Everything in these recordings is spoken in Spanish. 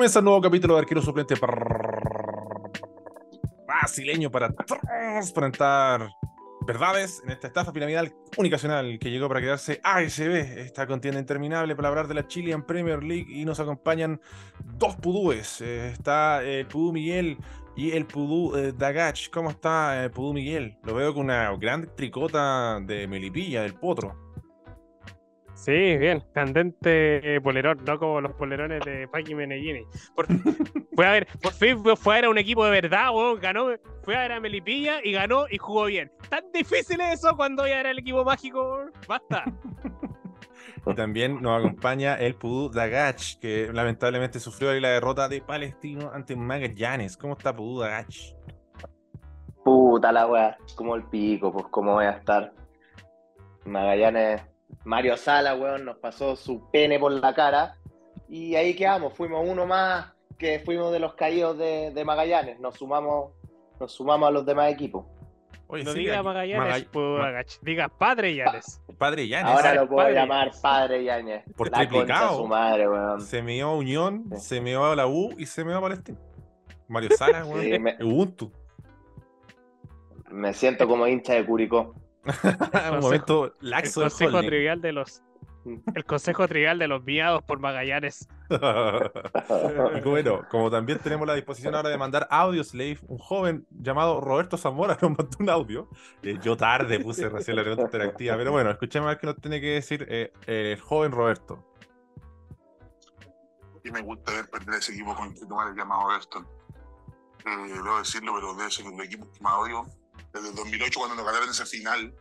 Comienza el nuevo capítulo de Arquero Suplente brasileño para transparentar verdades en esta estafa piramidal unicacional que llegó para quedarse ASB, esta contienda interminable para hablar de la Chilean Premier League y nos acompañan dos pudúes. Eh, está el pudú Miguel y el pudú eh, Dagach. ¿Cómo está el pudú Miguel? Lo veo con una gran tricota de Melipilla, del potro. Sí, bien, candente polerón, no como los polerones de Paki Menellini. Por, fue a ver, por fin fue a ver a un equipo de verdad, weón, ganó, fue a ver a Melipilla y ganó y jugó bien. Tan difícil eso cuando ya era el equipo mágico, basta. Y también nos acompaña el Pudú Dagach, que lamentablemente sufrió la derrota de Palestino ante Magallanes. ¿Cómo está Pudú Dagach? Puta la weá, como el pico, pues cómo voy a estar. Magallanes Mario Sala, weón, nos pasó su pene por la cara. Y ahí quedamos, fuimos uno más que fuimos de los caídos de, Magallanes. Nos sumamos, nos sumamos a los demás equipos. Oye, no diga Magallanes, pues, diga Padre Yanes. padre Yanes. Ahora lo puedo llamar Padre Yanes. Por triplicado. Su madre, weón. Se meó Unión, se meó la U y se meó Palestina. Mario Sala, weón. Sí, me... Ubuntu. Me siento como hincha de Curicó. un momento laxo el consejo trivial de los el consejo trivial de los miados por Magallanes. y bueno, como también tenemos la disposición ahora de mandar audio slave, un joven llamado Roberto Zamora nos mandó un audio. Eh, yo tarde puse recién la pregunta interactiva, pero bueno, escuchemos a ver qué nos tiene que decir eh, el joven Roberto. Y me gusta ver perder ese equipo con el llamado Roberto Eh, debo decirlo, pero debe ser un equipo que más odio desde el 2008 cuando nos ganaron esa final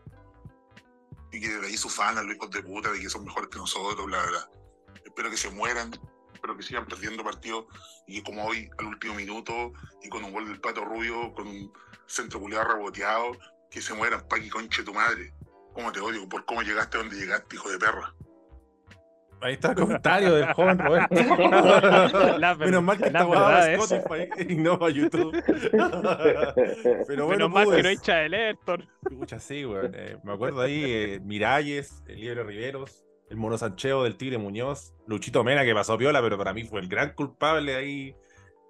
y que de ahí su fan, los hijos de puta, de que son mejores que nosotros, bla, bla. Espero que se mueran, espero que sigan perdiendo partidos y que como hoy, al último minuto, y con un gol del Pato Rubio, con un centro culiado reboteado, que se mueran, Paqui, conche tu madre. ¿Cómo te odio? ¿Por cómo llegaste a donde llegaste, hijo de perra? Ahí está el comentario del joven Roberto. Menos mal que está guardado en Spotify y no a YouTube. Pero bueno, Menos mal que no echa el Ayrton. Escucha, sí, güey. Eh, me acuerdo ahí, eh, Miralles, el Libre Riveros, el Mono Sancheo del Tigre Muñoz, Luchito Mena, que pasó piola, pero para mí fue el gran culpable ahí,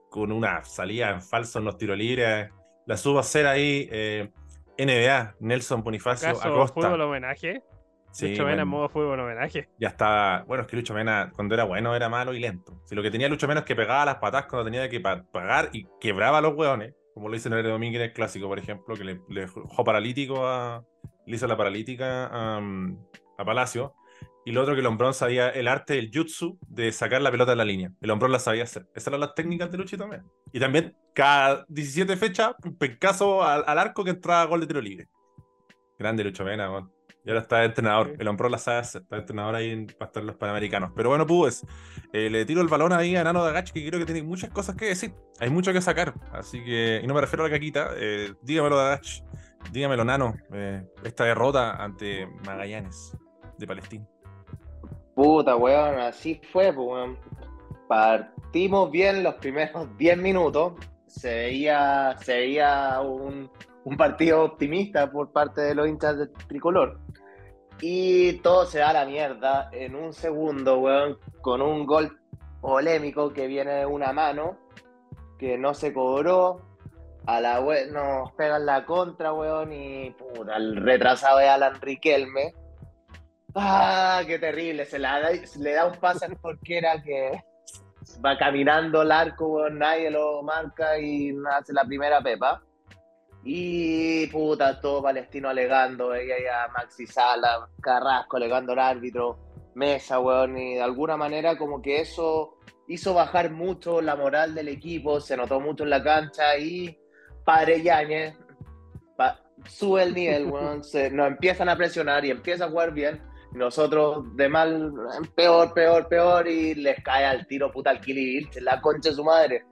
con una salida en falso en los tiros libres. La subo a hacer ahí, eh, NBA, Nelson Bonifacio Acosta. ¿Fútbol homenaje? Lucho Mena en modo fútbol homenaje. Ya está. Bueno, es que Lucho Mena, cuando era bueno, era malo y lento. Si lo que tenía Lucho Mena es que pegaba las patas cuando tenía que pagar y quebraba a los hueones, como lo hizo Nere Domínguez en el clásico, por ejemplo, que le, dejó paralítico a. Le hizo la paralítica a, a Palacio. Y lo otro que el Hombrón sabía el arte del jutsu de sacar la pelota de la línea. El Hombrón la sabía hacer. Esas eran las técnicas de Luchito Mena. Y también, cada 17 fechas, pencaso al, al arco que entraba gol de tiro libre. Grande Lucho Mena, bueno. Y ahora está entrenador. El hombro las sabe está entrenador ahí en, para estar los panamericanos. Pero bueno, pues, eh, le tiro el balón ahí a Nano Dagach, que creo que tiene muchas cosas que decir. Hay mucho que sacar. Así que, y no me refiero a la caquita, eh, dígamelo, Dagach. Dígamelo, Nano. Eh, esta derrota ante Magallanes de Palestina. Puta, weón, así fue, pues, weón. Partimos bien los primeros 10 minutos. Se veía, se veía un, un partido optimista por parte de los hinchas del tricolor. Y todo se da a la mierda en un segundo, weón, con un gol polémico que viene de una mano, que no se cobró. A la web nos pegan la contra, weón, y puta, el retrasado de Alan Riquelme. ¡Ah, qué terrible! Se, le da un pase al porquera que va caminando el arco, weón, nadie lo marca y hace la primera pepa. Y puta, todo palestino alegando, veía ya Maxi Sala, Carrasco alegando al árbitro, Mesa, weón, y de alguna manera como que eso hizo bajar mucho la moral del equipo, se notó mucho en la cancha y Padre Yañez sube el nivel, weón, se, nos empiezan a presionar y empieza a jugar bien. Y nosotros de mal, peor, peor, peor, y les cae al tiro puta al Kili la concha de su madre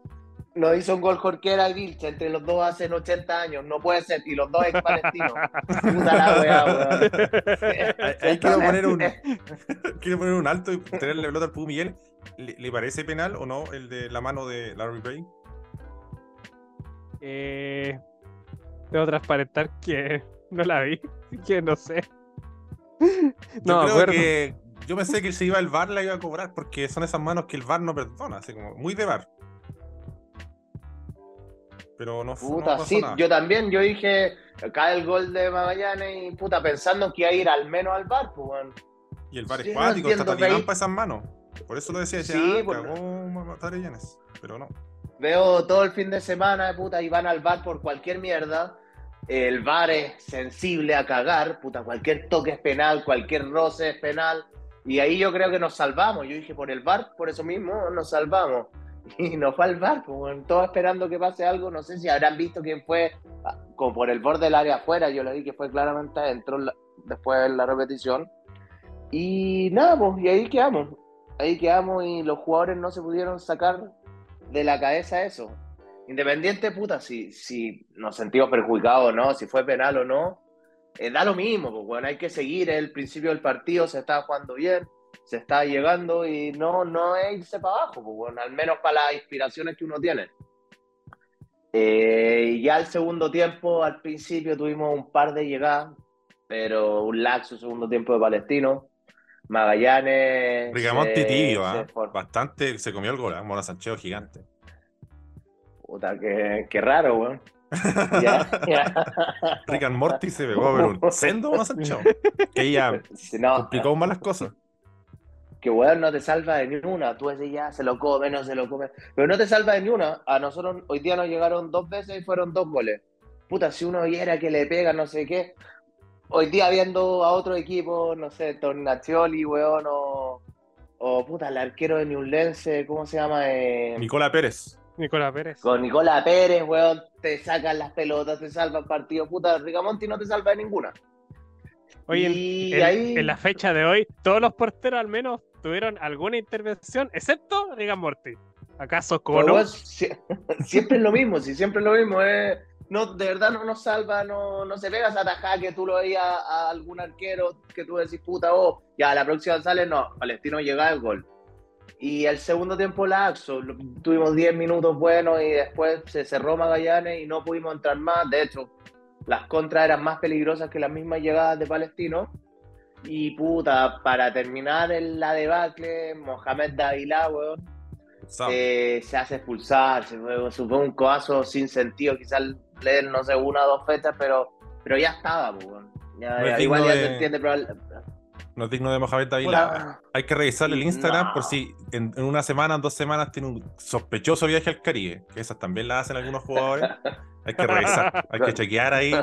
nos hizo un gol Jorquera y Vilcha, entre los dos hace 80 años, no puede ser, y los dos ex palestinos. Puta la weá, Ahí quiero poner un quiero poner un alto y tenerle pelota al Pú Miguel. ¿Le, parece penal o no el de la mano de Larry Bay? Eh, debo transparentar que no la vi, que no sé. no, creo que yo pensé que si iba el VAR la iba a cobrar, porque son esas manos que el VAR no perdona, así como muy de VAR. Pero no fue. Puta, no sí, nada. yo también, yo dije, cae el gol de Magallanes y puta, pensando que iba a ir al menos al bar, pues. Y el Sí, es no cuático, está entiendo, talinán veis. para esas manos. Por eso lo decía, decía, Sí, por- cagó matar a Llanes. Pero no. Veo todo el fin de semana, puta, y van al bar por cualquier mierda. El bar es sensible a cagar, puta, cualquier toque es penal, cualquier roce es penal. Y ahí yo creo que nos salvamos. Yo dije, por el bar, por eso mismo nos salvamos. Y no fue al bar, weón, todos esperando que pase algo. No sé si habrán visto quién fue, ah, como por el borde del área afuera. Yo lo vi que fue claramente adentro después de la repetición. Y nada, pues, y ahí quedamos. Ahí quedamos y los jugadores no se pudieron sacar de la cabeza eso. Independiente, puta, si, si nos sentimos perjudicados o no, si fue penal o no, eh, da lo mismo, pues bueno, hay que seguir el principio del partido, se está jugando bien, se está llegando y no, no es irse para abajo, pues bueno, al menos para las inspiraciones que uno tiene. Eh, y ya el segundo tiempo, al principio tuvimos un par de llegadas, pero un laxo segundo tiempo de Palestino. Magallanes. Ricamonti se- tibio, for- Bastante se comió el gol, ¿ah? Mona Sancheo gigante. Puta, qué, qué raro, weón. Ya, ya. Rick and Morty se pegó, pero un sendo Mona Sancheo. Que ya no, complicó más las cosas. Que weón no te salva de ni una. Tú decís ya, se lo come, no se lo come. Pero no te salva de ni una. A nosotros hoy día nos llegaron dos veces y fueron dos goles. Puta, si uno viera que le pega, no sé qué. Hoy día viendo a otro equipo, no sé, Tornacioli, weón, o, o puta, el arquero de Newlense, ¿cómo se llama? Eh, Nicola Pérez. Nicolás Pérez. con Nicola Pérez, weón, te sacan las pelotas, te salvan partido. Puta, Ricamonti no te salva de ninguna. Oye, en, ahí... en la fecha de hoy, todos los porteros al menos tuvieron alguna intervención, excepto Rigan Morty. ¿Acaso Cono? weón, sie- siempre es lo mismo, si siempre es lo mismo, eh. no, de verdad no nos salva, no, no se pega esa tajada que tú lo veías a algún arquero que tú decís, puta, oh, ya la próxima sale, no, Palestino llega el gol. Y el segundo tiempo laxo, tuvimos 10 minutos buenos y después se cerró Magallanes y no pudimos entrar más, de hecho, las contras eran más peligrosas que las mismas llegadas de Palestino. Y puta, para terminar en la debacle, Mohamed Davila, weón, eh, se hace expulsar, se fue, se fue un coazo sin sentido, quizás le den, no sé, una o dos fechas, pero, pero ya estaba, pues, weón. Ya- No igual ya de- se entiende, pero... No es digno de Mohamed Davila. Hay que revisar el Instagram No. por si en, en una semana, en dos semanas tiene un sospechoso viaje al Caribe. Que esas también las hacen algunos jugadores. Hay que revisar, hay que chequear ahí.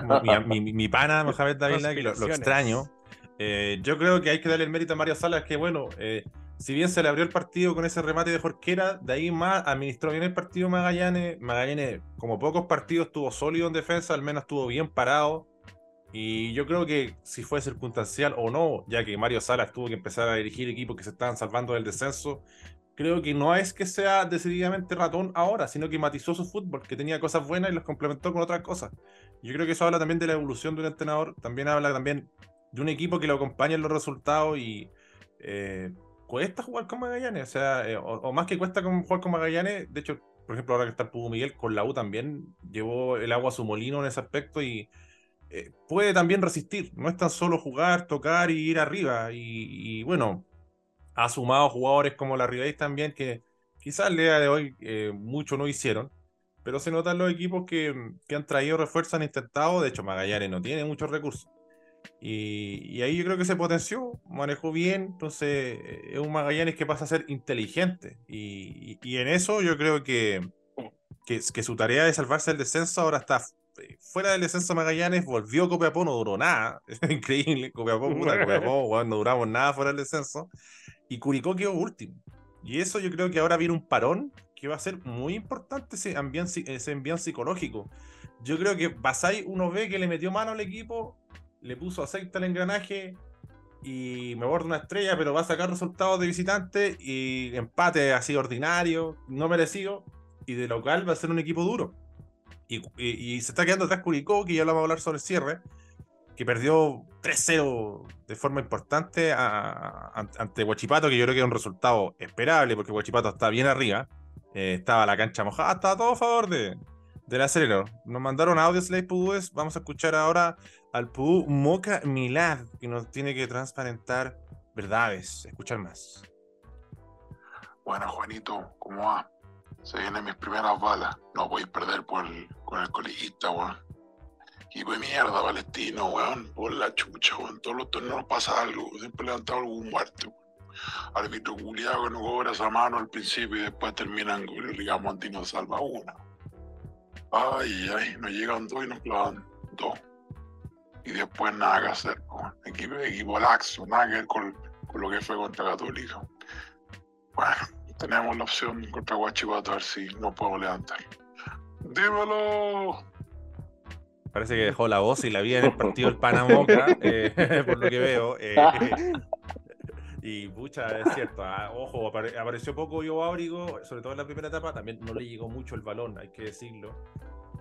Mi, mi- mi pana Mohamed Davila, que lo, lo extraño. Eh, yo creo que hay que darle el mérito a Mario Salas, que bueno, eh, si bien se le abrió el partido con ese remate de Jorquera, de ahí más administró bien el partido Magallanes. Magallanes, como pocos partidos, estuvo sólido en defensa, al menos estuvo bien parado. Y yo creo que si fue circunstancial o no, ya que Mario Salas tuvo que empezar a dirigir equipos que se estaban salvando del descenso, creo que no es que sea decididamente ratón ahora, sino que matizó su fútbol, que tenía cosas buenas y los complementó con otras cosas. Yo creo que eso habla también de la evolución de un entrenador, también habla también de un equipo que lo acompaña en los resultados y eh, cuesta jugar con Magallanes, o sea, eh, o, más que cuesta jugar con Magallanes, de hecho, por ejemplo, ahora que está el Pugu Miguel con la U también llevó el agua a su molino en ese aspecto y eh, puede también resistir. No es tan solo jugar, tocar y ir arriba. Y, bueno, ha sumado jugadores como la Ribey también, que quizás el día de hoy mucho no hicieron. Pero se notan los equipos que, que han traído refuerzos, han intentado. De hecho, Magallanes no tiene muchos recursos. Y, y ahí yo creo que se potenció, manejó bien. Entonces, eh, es un Magallanes que pasa a ser inteligente. Y, y- y en eso yo creo que, que, que su tarea de salvarse del descenso ahora está eh, fuera del descenso Magallanes, volvió Copiapó, no duró nada. Es increíble. Copiapó, puta, Copiapó, no duramos nada fuera del descenso. Y Curicó quedó último. Y eso yo creo que ahora viene un parón que va a ser muy importante ese ambiente, ese ambiente psicológico. Yo creo que Basay uno ve que le metió mano al equipo, le puso aceite al engranaje y me borda una estrella, pero va a sacar resultados de visitante y empate así ordinario, no merecido, y de local va a ser un equipo duro. Y, se está quedando atrás Curicó, que ya lo vamos a hablar sobre el cierre, que perdió 3-0 de forma importante ante Huachipato, que yo creo que es un resultado esperable, porque Huachipato está bien arriba, eh, estaba la cancha mojada, estaba todo a favor de, del acelero. Nos mandaron audios Slay Pudúes, vamos a escuchar ahora al Pudú Moca Milad, que nos tiene que transparentar verdades, escuchar más. Bueno, Juanito, ¿cómo va? Se vienen mis primeras balas. No voy a perder por el- con el coleguista, weón. Y de mierda, Palestino, weón. Por la chucha, weón. Todos los torneos pasa algo. Siempre levantado algún muerto, weón. Árbitro culiado que no cobra esa mano al principio y después terminan con el nos salva una. Ay, ay, nos llegan dos y nos clavan dos. Y después nada que hacer. Equipo, equipo laxo, nada que ver con, con lo que fue contra Católica. Bueno, tenemos la opción contra Guachipato a ver si no puedo levantar. ¡Dímelo! Parece que dejó la voz y la vida en el partido del Panamoca, eh, por lo que veo. eh, y pucha, es cierto. ah, ojo, apare- apareció poco yo Ábrigo, sobre todo en la primera etapa. También no le llegó mucho el balón, hay que decirlo.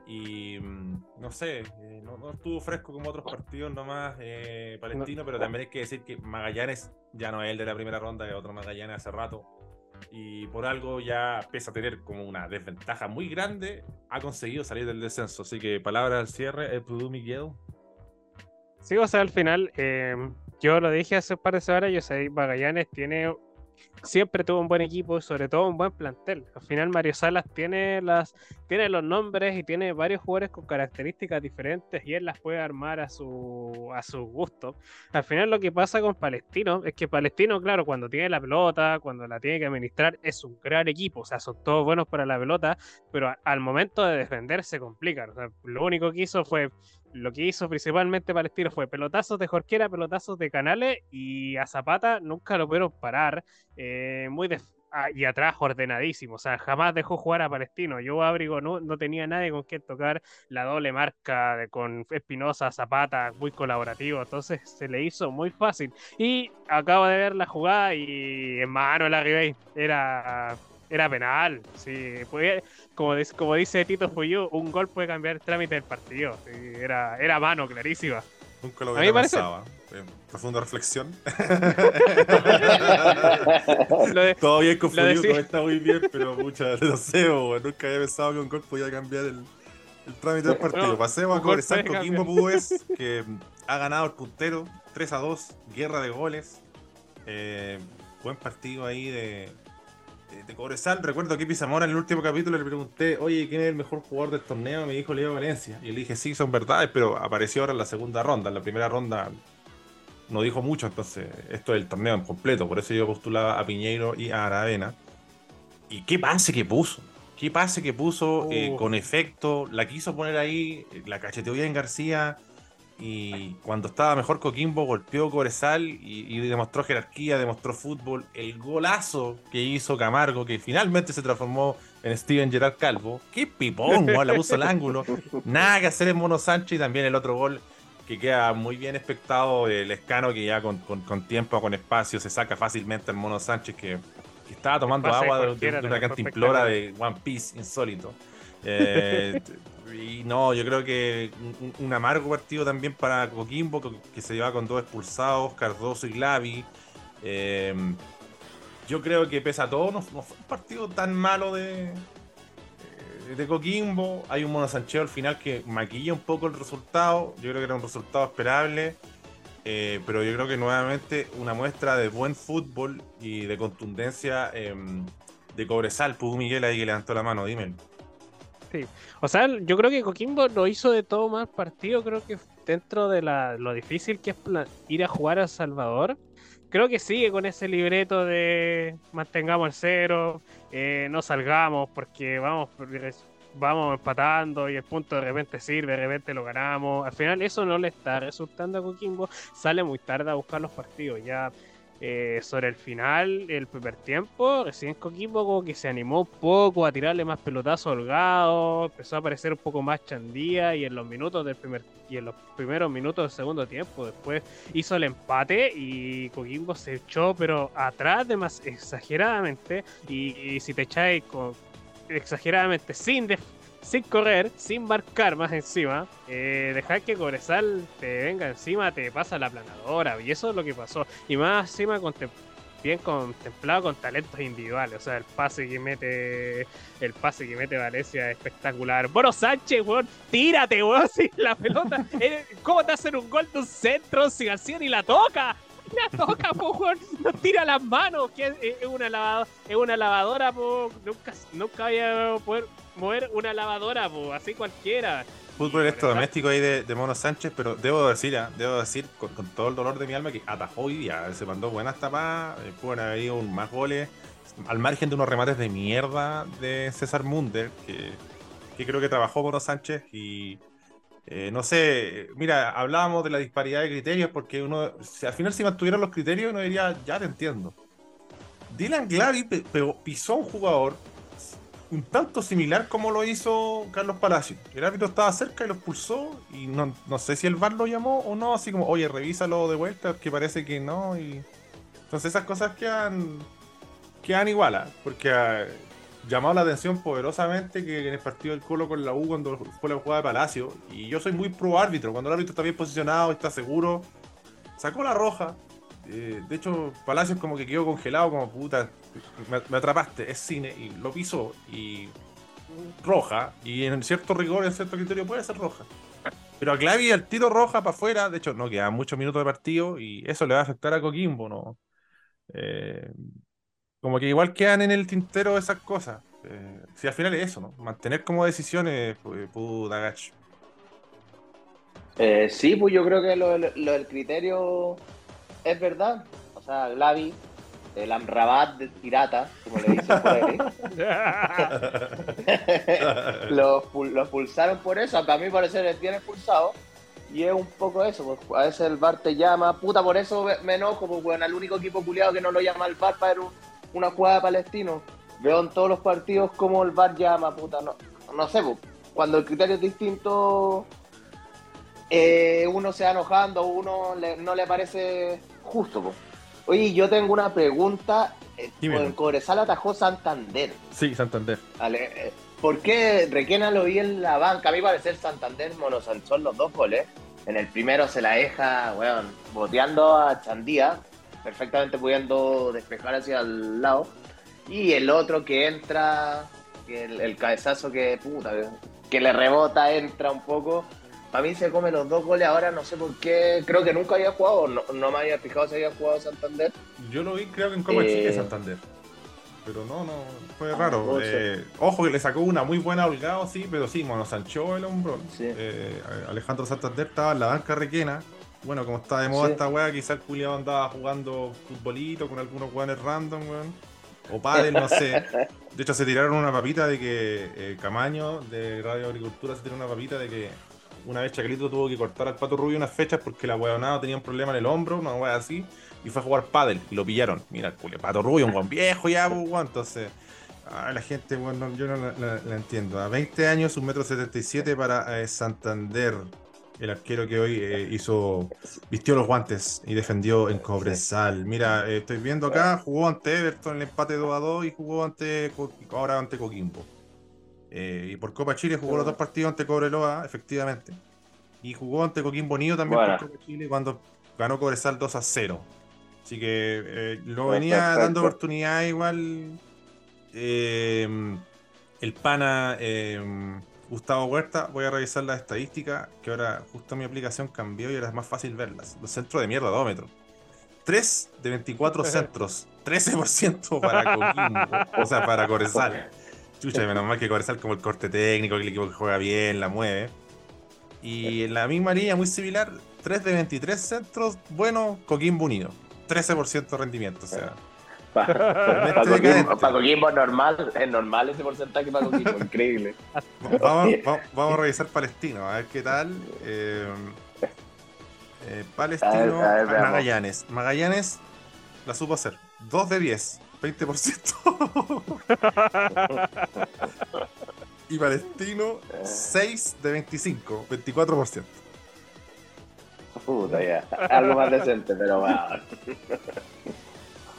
Y mm, no sé, eh, no, no estuvo fresco como otros partidos nomás eh, palestino, pero también hay que decir que Magallanes ya no es el de la primera ronda, es otro Magallanes hace rato. Y por algo ya, pese a tener como una desventaja muy grande, ha conseguido salir del descenso. Así que palabras al cierre, el Pudú Miguel. Sí, o sea, al final, eh, yo lo dije hace un par de semanas, yo sé, Magallanes tiene, siempre tuvo un buen equipo y sobre todo un buen plantel. Al final Mario Salas tiene las, tiene los nombres y tiene varios jugadores con características diferentes y él las puede armar a su, a su gusto. Al final lo que pasa con Palestino es que Palestino, claro, cuando tiene la pelota, cuando la tiene que administrar, es un gran equipo, o sea, son todos buenos para la pelota, pero al momento de defender se complican. Lo único que hizo fue lo que hizo principalmente Palestino fue pelotazos de Jorquera, pelotazos de Canales y a Zapata nunca lo pudieron parar. eh, muy de- ah, y atrás ordenadísimo, o sea, jamás dejó jugar a Palestino. Yo Abrigo no, no tenía nadie con quien tocar la doble marca de, con Espinosa, Zapata, muy colaborativo, entonces se le hizo muy fácil. Y acabo de ver la jugada y en mano la Ribey era era penal, sí, podía- como, dice- como dice Tito Fuyú, un gol puede cambiar el trámite del partido. sí, era, era mano, clarísima. Nunca lo hubiera pensado. ¿eh? Eh, Profunda reflexión. De- Todo bien con lo de Fuyuko, sí. está muy bien, pero mucha, no sé, bo, nunca había pensado que un gol podía cambiar el, el trámite del partido. No, Pasemos a Cobresal puede Coquimbo Púes, que ha ganado el puntero 3 a 2, guerra de goles. Eh, buen partido ahí de, de, de Cobresal. Recuerdo que Zamora en el último capítulo le pregunté, oye, ¿quién es el mejor jugador del torneo? Me dijo Leo Valencia. Y le dije, sí, son verdades, pero apareció ahora en la segunda ronda. En la primera ronda no dijo mucho, entonces esto es el torneo en completo. Por eso yo postulaba a Piñeiro y a Aravena. ¿Y qué pase que puso? ¿Qué pase que puso eh, Uh. con efecto? La quiso poner ahí, eh, la cacheteó bien García. Y cuando estaba mejor Coquimbo, golpeó Cobresal y, y demostró jerarquía, demostró fútbol. El golazo que hizo Camargo, que finalmente se transformó en Steven Gerard Calvo. ¡Qué pipón! La puso al ángulo. Nada que hacer en Mono Sánchez y también el otro gol que queda muy bien expectado el escano que ya con, con- con tiempo, con espacio, se saca fácilmente el Mono Sánchez que, que estaba tomando agua de, de- una cantimplora de One Piece insólito. Eh, y no, yo creo que un, amargo partido también para Coquimbo, que, que se lleva con dos expulsados, Cardoso y Glavi. Eh, yo creo que pese a todo, no, fue un partido tan malo de, eh, Coquimbo. Hay un monosancheo al final que maquilla un poco el resultado. Yo creo que era un resultado esperable. Eh, pero yo creo que nuevamente una muestra de buen fútbol y de contundencia eh, de Cobresal. Pudo Miguel ahí que levantó la mano, dime. O sea, yo creo que Coquimbo lo hizo de todo mal partido. Creo que dentro de lo difícil que es ir a jugar a Salvador, creo que sigue con ese libreto de mantengamos el cero, eh, no salgamos porque vamos, vamos empatando y el punto de repente sirve, de repente lo ganamos. Al final eso no le está resultando a Coquimbo. Sale muy tarde a buscar los partidos. Ya eh, sobre el final, el primer tiempo, recién Coquimbo como que se animó un poco a tirarle más pelotazo holgado, empezó a aparecer un poco más chandía y en los minutos del primer y en los primeros minutos del segundo tiempo después hizo el empate y Coquimbo se echó pero atrás de más exageradamente y, si te echáis exageradamente sin def- sin correr, sin marcar más encima, eh, dejar que Cobresal te venga encima, te pasa la planadora, y eso es lo que pasó. Y más encima contem- bien contemplado con talentos individuales. O sea, el pase que mete. El pase que mete Valencia es espectacular. Bueno, Sánchez, weón, tírate, weón, si la pelota. eh, ¿Cómo te hacen un gol de un centro si García ni la toca? La toca, po, weón. Nos tira las manos. Que es, es una lavadora, es una lavadora, po. Nunca, nunca había poder mover una lavadora, po. Así cualquiera. Fútbol esto doméstico ahí de, de Mono Sánchez, pero debo decir, ah, debo decir con, con todo el dolor de mi alma que atajó hoy día. Se mandó buenas tapadas, eh, pueden haber habido más goles, al margen de unos remates de mierda de César Munder, que, que creo que trabajó Mono Sánchez y eh, no sé, mira, hablábamos de la disparidad de criterios porque uno, al final si mantuvieran los criterios uno diría, ya te entiendo. Dylan Glavi pe- pe- pisó un jugador un tanto similar como lo hizo Carlos Palacio. El árbitro estaba cerca y lo expulsó y no, no sé si el VAR lo llamó o no, así como, oye, revísalo de vuelta, que parece que no. Y... Entonces esas cosas quedan, quedan igual, ¿ah? porque ha llamado la atención poderosamente que en el partido del Colo con la U cuando fue la jugada de Palacio, y yo soy muy pro árbitro, cuando el árbitro está bien posicionado, está seguro, sacó la roja. eh, de hecho, Palacios como que quedó congelado, como puta, me, me atrapaste, es cine, y lo pisó, y roja, y en cierto rigor, en cierto criterio puede ser roja. Pero a Clavi el tiro roja para afuera, de hecho, no quedan muchos minutos de partido, y eso le va a afectar a Coquimbo, ¿no? Eh, como que igual quedan en el tintero esas cosas. Eh, si al final es eso, ¿no? Mantener como decisiones, pues, puta gacho. Eh, sí, pues yo creo que lo, del- lo del criterio es verdad. O sea, Glavi, el Amrabat del pirata, como le dicen por ahí, lo, expul- lo expulsaron por eso, aunque a mí parece es bien expulsado. Y es un poco eso, pues, a veces el VAR te llama, puta, por eso me- enojo, pues bueno, el único equipo culiado que no lo llama el VAR para ver un- una jugada de palestino. Veo en todos los partidos como el VAR llama, puta, no, no sé, pues, cuando el criterio es distinto, eh, uno se va enojando, uno le- no le parece justo. pues. Oye, yo tengo una pregunta. eh, Dímelo. por Cobresal atajó Santander. Sí, Santander. ¿vale? Eh, ¿Por qué Requena lo vi en la banca? A mí parecer Santander monosanchó los dos goles. En el primero se la deja, weón, boteando a Chandía, perfectamente pudiendo despejar hacia el lado. Y el otro que entra, el, el cabezazo que, puta, que le rebota, entra un poco. Para mí se come los dos goles ahora, no sé por qué. Creo que nunca había jugado, no, no me había fijado si había jugado Santander. Yo lo vi, creo que en Copa Eh, Chile Santander. Pero no, no, fue Ah, raro. Eh, ojo que le sacó una muy buena a Holgado, sí, pero sí, Mono Sancho el hombrón. Sí. Eh, Alejandro Santander estaba en la banca requena. Bueno, como está de moda Sí. esta weá, quizá el culiado andaba jugando futbolito con algunos weones random, weón. O pádel, no sé. De hecho, se tiraron una papita de que eh, Camaño de Radio Agricultura se tiró una papita de que una vez Chaquelito tuvo que cortar al Pato Rubio unas fechas porque la weonada tenía un problema en el hombro, una weá así, y fue a jugar pádel y lo pillaron. Mira, el culo, Pato Rubio, un buen viejo ya, pues, weón. Entonces, ah, la gente, weón, no- yo no la, la- la entiendo. A 20 años, un metro 77 para eh, Santander, el arquero que hoy eh, hizo, vistió los guantes y defendió en Cobresal. Mira, eh, estoy viendo acá, jugó ante Everton en el empate 2 a 2 y jugó ante, ahora ante Coquimbo. Eh, y por Copa Chile jugó los dos partidos ante Cobreloa, efectivamente. Y jugó ante Coquimbo Unido también Bueno. por Copa Chile cuando ganó Cobresal 2 a 0. Así que lo Perfecto. venía dando oportunidad igual el pana Gustavo Huerta. Voy a revisar las estadísticas, que ahora justo mi aplicación cambió y ahora es más fácil verlas. Los centros de mierda, dómetro. 3 de 24 centros, 13% para Coquimbo, o sea, para Cobresal. Chucha, menos mal que Cobresal como el corte técnico, el equipo que juega bien, la mueve. Y en la misma línea, muy similar, 3 de 23 centros, bueno, Coquimbo Unido. 13% de rendimiento, o sea. Para decadente. Coquimbo es normal, es normal ese porcentaje para Coquimbo, increíble. Vamos, vamos- vamos a revisar Palestino, a ver qué tal. Eh, eh, Palestino, A ver, a ver. Magallanes. Magallanes la supo hacer. 2 de 10, 20%. y Palestino, 6 de 25, 24%. Puta, ya. Algo más decente, pero bueno.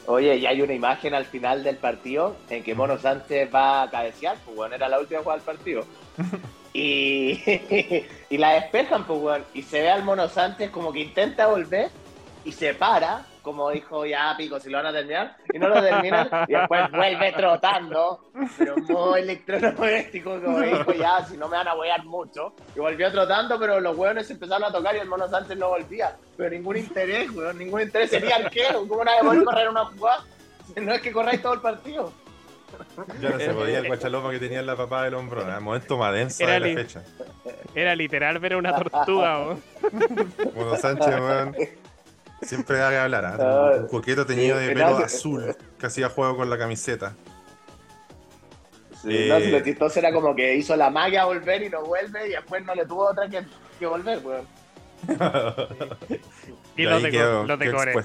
Oye, y hay una imagen al final del partido en que Mono Sánchez va a cabecear, pues bueno, era la última jugada del partido. Y, y la despejan, pues bueno, y se ve al Mono Sánchez como que intenta volver y se para como dijo ya pico, si lo van a terminar, y no lo terminan, y después vuelve trotando, pero muy electrodoméstico, como dijo ya, si no me van a huear mucho, y volvió trotando, pero los hueones empezaron a tocar y el Mono Sánchez no volvía, pero ningún interés, weón, ningún interés, sería arquero, ¿cómo nadie puede correr una jugada? No es que corráis todo el partido. Ya no se Eh, podía el eh, guachaloma que tenía en la papá del hombro. El momento más denso Era de la fecha. Era literal ver a una tortuga, weón. Mono Sánchez, weón. Siempre da que hablar. ¿ah? Ah, Un coqueto teñido sí, de pelo azul que hacía juego con la camiseta. Sí, Eh, no, lo chistoso era como que hizo la magia a volver y no vuelve, y después no le tuvo otra que, que volver, weón. Y Y los de, quedó, los de Core-.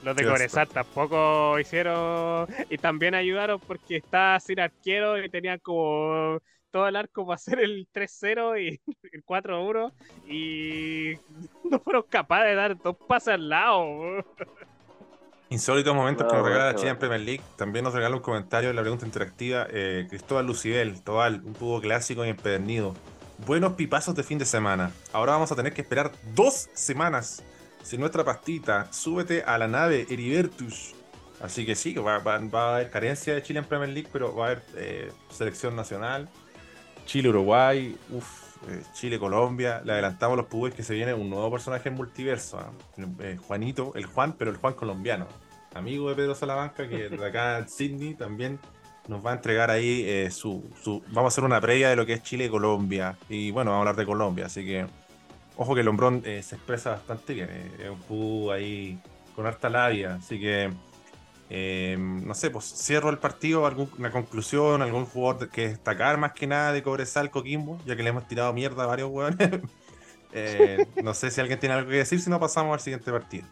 Los de tampoco hicieron. Y también ayudaron porque estaba sin arquero y tenían como todo el arco para hacer el 3-0 y el 4-1. Y no fueron capaces de dar dos pases al lado. Insólitos momentos No, que nos regala la bueno. Chile en Premier League. También nos regala un comentario en la pregunta interactiva. eh, Cristóbal Lucibel, Tobal, un tubo clásico y empedernido. Buenos pipazos de fin de semana. Ahora vamos a tener que esperar dos semanas sin nuestra pastita. Súbete a la nave Heribertus. Así que sí, va, va- va a haber carencia de Chile en Premier League, pero va a haber eh, selección nacional. Chile-Uruguay, uff, Chile-Colombia. Le adelantamos los pubes que se viene un nuevo personaje en multiverso. ¿ah? Eh, Juanito, el Juan, pero el Juan colombiano. Amigo de Pedro Salamanca, que de acá en Sydney también nos va a entregar ahí eh, su, Vamos a hacer una previa de lo que es Chile-Colombia. Y bueno, vamos a hablar de Colombia, así que. Ojo que el hombrón eh, se expresa bastante bien. eh, Es un pu ahí con harta labia. Así que. Eh, no sé, pues cierro el partido, alguna conclusión, algún jugador que destacar más que nada de Cobresal Coquimbo, ya que le hemos tirado mierda a varios hueones. Eh, no sé si alguien tiene algo que decir, si no pasamos al siguiente partido.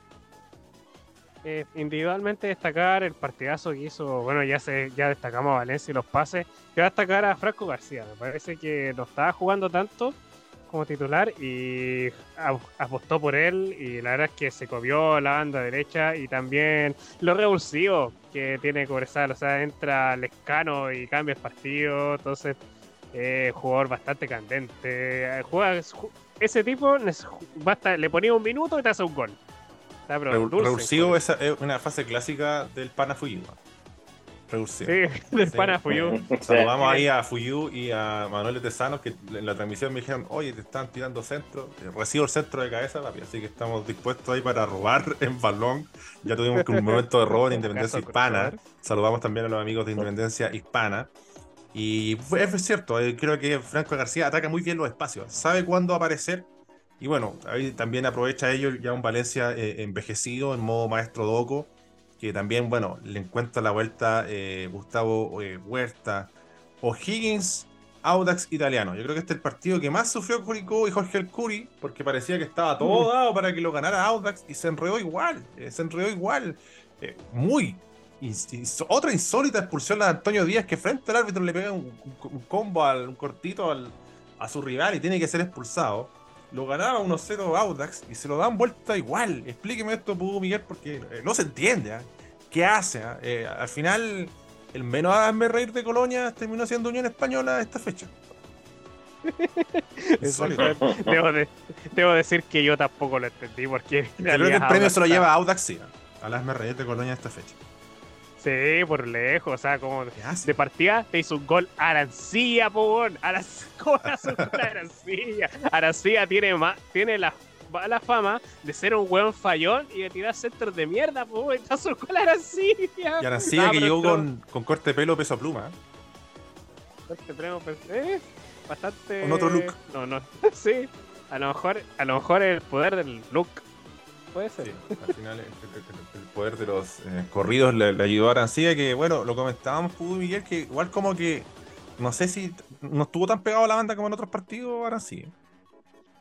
Eh, individualmente destacar el partidazo que hizo, bueno, ya se, ya destacamos a Valencia y los pases. Quiero destacar a Franco García, me parece que no estaba jugando tanto como titular y apostó por él y la verdad es que se comió la banda derecha y también lo revulsivo que tiene Cobresal, o sea, entra Lescano y cambia el partido, entonces eh, jugador bastante candente, eh, juega, ju- ese tipo basta, le ponía un minuto y te hace un gol. Revulsivo es una fase clásica del pana Fuyu. Sí, del Sí. pana Fuyu. Saludamos ahí a Fuyu y a Manuel Tesanos que en la transmisión me dijeron, oye, te están tirando centro, recibo el centro de cabeza, papi, así que estamos dispuestos ahí para robar en balón. Ya tuvimos un momento de robo en Independencia Hispana. Saludamos también a los amigos de Independencia Hispana. Y fue- es cierto, eh, creo que Franco García ataca muy bien los espacios, sabe cuándo aparecer. Y bueno, ahí también aprovecha ello ya un Valencia eh, envejecido en modo maestro Doco, que también, bueno, le encuentra la vuelta eh, Gustavo eh, Huerta, O'Higgins, Audax italiano. Yo creo que este es el partido que más sufrió Curicó y Jorge El Curi, porque parecía que estaba todo dado para que lo ganara Audax y se enredó igual, eh, se enredó igual, eh, muy. ins- ins- otra insólita expulsión la de Antonio Díaz que frente al árbitro le pega un, un- un combo, al, un cortito al- a su rival y tiene que ser expulsado. Lo ganaba 1-0 Audax y se lo dan vuelta igual. Explíqueme esto, Pudo Miguel, porque eh, no se entiende. ¿ah? ¿Qué hace? ah? Eh, al final, el menos hazme reír de Colonia terminó siendo Unión Española esta fecha. Exactamente. Debo, de- debo decir que yo tampoco lo entendí porque creo que el premio se lo lleva Audax, sí. ah, Al hazme reír de Colonia esta fecha. Está- Sí, por lejos, o sea, como de partida te hizo un gol Arancilla, pogón. ¿Cómo le hace un gol a Arancilla? Arancilla tiene, ma- tiene la, la fama de ser un weón fallón y de tirar centros de mierda. Te hace un gol Arancilla. Y Arancilla Ah, que llegó con, con corte de pelo peso a pluma. eh, bastante. Con otro look. No, no. sí. A lo mejor, a lo mejor el poder del look. Puede ser. Sí, al final el, el- el poder de los eh, corridos le, le ayudó a Arancilla, que bueno, lo comentábamos y Miguel, que igual como que no sé si no estuvo tan pegado a la banda como en otros partidos Arancilla.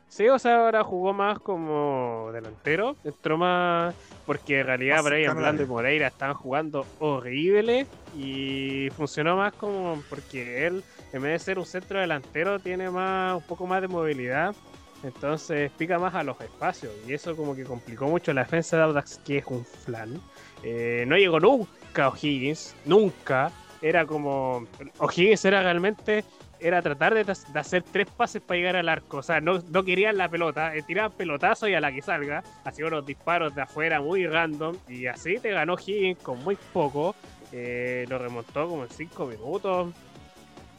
Sí, o sea, ahora jugó más como delantero. Entró más. Porque en realidad Brian Blando y. Moreira estaban jugando horrible. Y funcionó más como. Porque él, en vez de ser un centro delantero, tiene más un poco más de movilidad. Entonces pica más a los espacios. Y eso como que complicó mucho la defensa de Audax, que es un flan. Eh, no llegó nunca O'Higgins. Nunca. Era como. O'Higgins era realmente era tratar de, hacer tres pases para llegar al arco. O sea, no, no querían la pelota, eh, tiraban pelotazo y a la que salga, hacían unos disparos de afuera muy random. Y así te ganó Higgins con muy poco. Eh, lo remontó como en cinco minutos.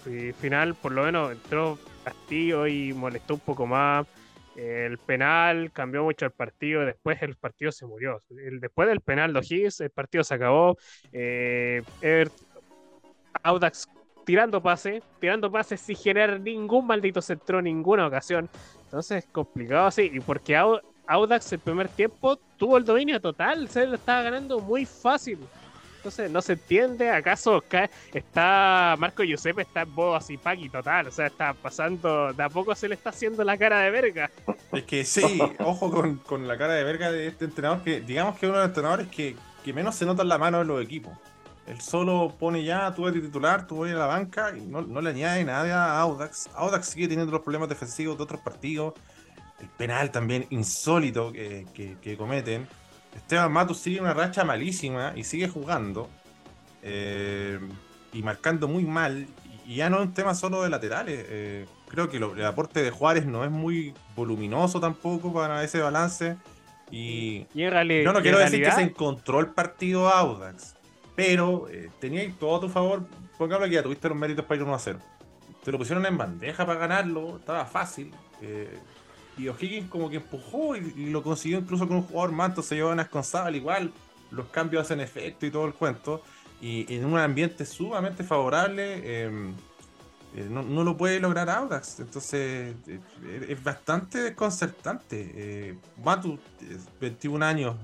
Y final, por lo menos, entró Castillo y molestó un poco más. El penal cambió mucho el partido, después el partido se murió. El, después del penal de O'Higgins, el partido se acabó. Eh, Audax tirando pases, tirando pases sin generar ningún maldito centro en ninguna ocasión. Entonces es complicado así. Y porque Audax el primer tiempo tuvo el dominio total, se lo estaba ganando muy fácil. Entonces no se entiende, ¿acaso está Marco Giuseppe está en modo así paqui total? O sea, está pasando, de a poco se le está haciendo la cara de verga. Es que sí, ojo con, con, la cara de verga de este entrenador, que digamos que es uno de los entrenadores que, que menos se nota en la mano de los equipos. Él solo pone ya, tú eres titular, tú eres a la banca y no, no le añade nada a Audax. Audax sigue teniendo los problemas defensivos de otros partidos. El penal también insólito que, que, que cometen. Esteban Matus sigue una racha malísima y sigue jugando eh, y marcando muy mal. Y ya no es un tema solo de laterales. Eh, creo que el aporte de Juárez no es muy voluminoso tampoco para ese balance. Y, yo no quiero decir que se encontró el partido Audax, pero eh, tenía todo a tu favor. Pongámoslo que ya tuviste los méritos para ir 1 a 0. Te lo pusieron en bandeja para ganarlo, estaba fácil. Y O'Higgins como que empujó y, lo consiguió incluso con un jugador manto, se llevó a González igual, los cambios hacen efecto y todo el cuento. Y en un ambiente sumamente favorable, em, eh, no, lo puede lograr Audax. Entonces eh, es bastante desconcertante. Eh, Matu, 21 años,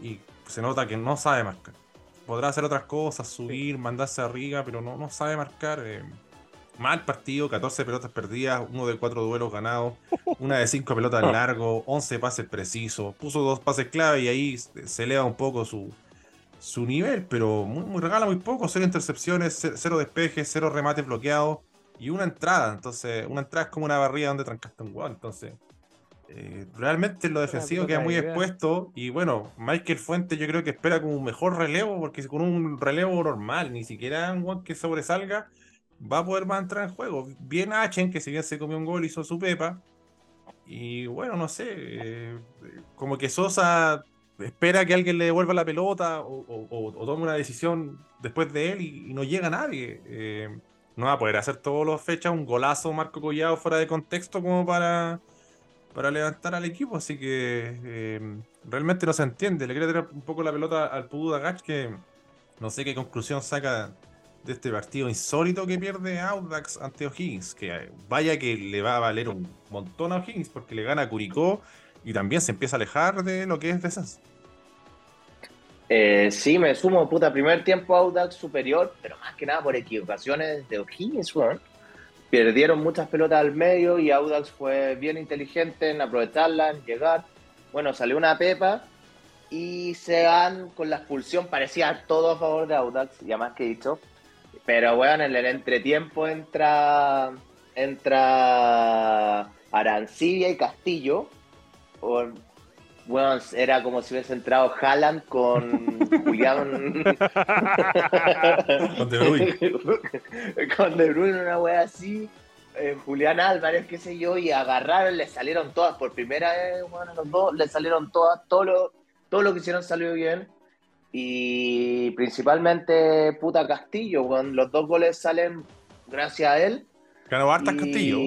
y se nota que no sabe marcar. Podrá hacer otras cosas, subir, mandarse arriba, pero no, no sabe marcar. Mal partido, 14 pelotas perdidas, uno de cuatro duelos ganados, una de cinco pelotas largo, 11 pases precisos, puso dos pases clave y ahí se eleva un poco su, su nivel, pero muy, regala muy poco, cero intercepciones, cero despejes, cero remates bloqueados y una entrada. Entonces, una entrada es como una barrida donde trancaste un gol. Entonces, eh, realmente lo defensivo queda muy expuesto. Y bueno, Michael Fuente yo creo que espera como un mejor relevo, porque con un relevo normal, ni siquiera un gol que sobresalga, va a poder más entrar en juego. Bien Achen, que si bien se comió un gol, hizo su pepa. Y bueno, no sé, eh, como que Sosa espera que alguien le devuelva la pelota o, tome una decisión después de él y, no llega nadie. Eh, no va a poder hacer todas las fechas un golazo Marco Collado fuera de contexto como para, para levantar al equipo. Así que eh, realmente no se entiende. Le quiere tirar un poco la pelota al Pudu Gach que no sé qué conclusión saca de este partido insólito que pierde Audax ante O'Higgins. Que vaya que le va a valer un montón a O'Higgins porque le gana Curicó y también se empieza a alejar de lo que es Descens. Eh, sí, me sumo, puta, primer tiempo Audax superior, pero más que nada por equivocaciones de O'Higgins, Perdieron muchas pelotas al medio y Audax fue bien inteligente en aprovecharla, en llegar. Bueno, salió una pepa y se van con la expulsión, parecía todo a favor de Audax, ya más que dicho. Pero bueno, en el entretiempo entra entra Arancibia y Castillo. bueno, era como si hubiese entrado Haaland con Julián. con De Bruyne. con De Bruyne, una wea así. Eh, Julián Álvarez, qué sé yo, y agarraron, le salieron todas. Por primera vez, bueno, los dos, le salieron todas. Todo lo, todo lo que hicieron salió bien. Y principalmente puta Castillo, los dos goles salen gracias a él. Ganó hartas Castillo.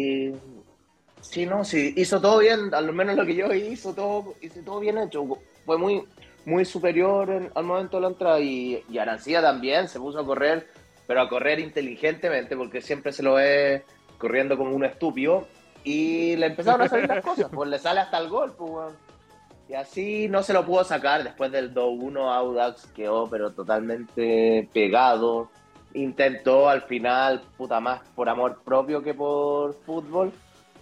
Sí, no, sí, hizo todo bien, al menos lo que yo hizo todo, hizo todo bien hecho. Fue muy, muy superior al momento de la entrada y, y Arancía también se puso a correr, pero a correr inteligentemente porque siempre se lo ve corriendo como un estúpido y le empezaron a salir las cosas, pues le sale hasta el gol, pues, y así no se lo pudo sacar después del 2-1 Audax quedó pero totalmente pegado. Intentó al final, puta más por amor propio que por fútbol,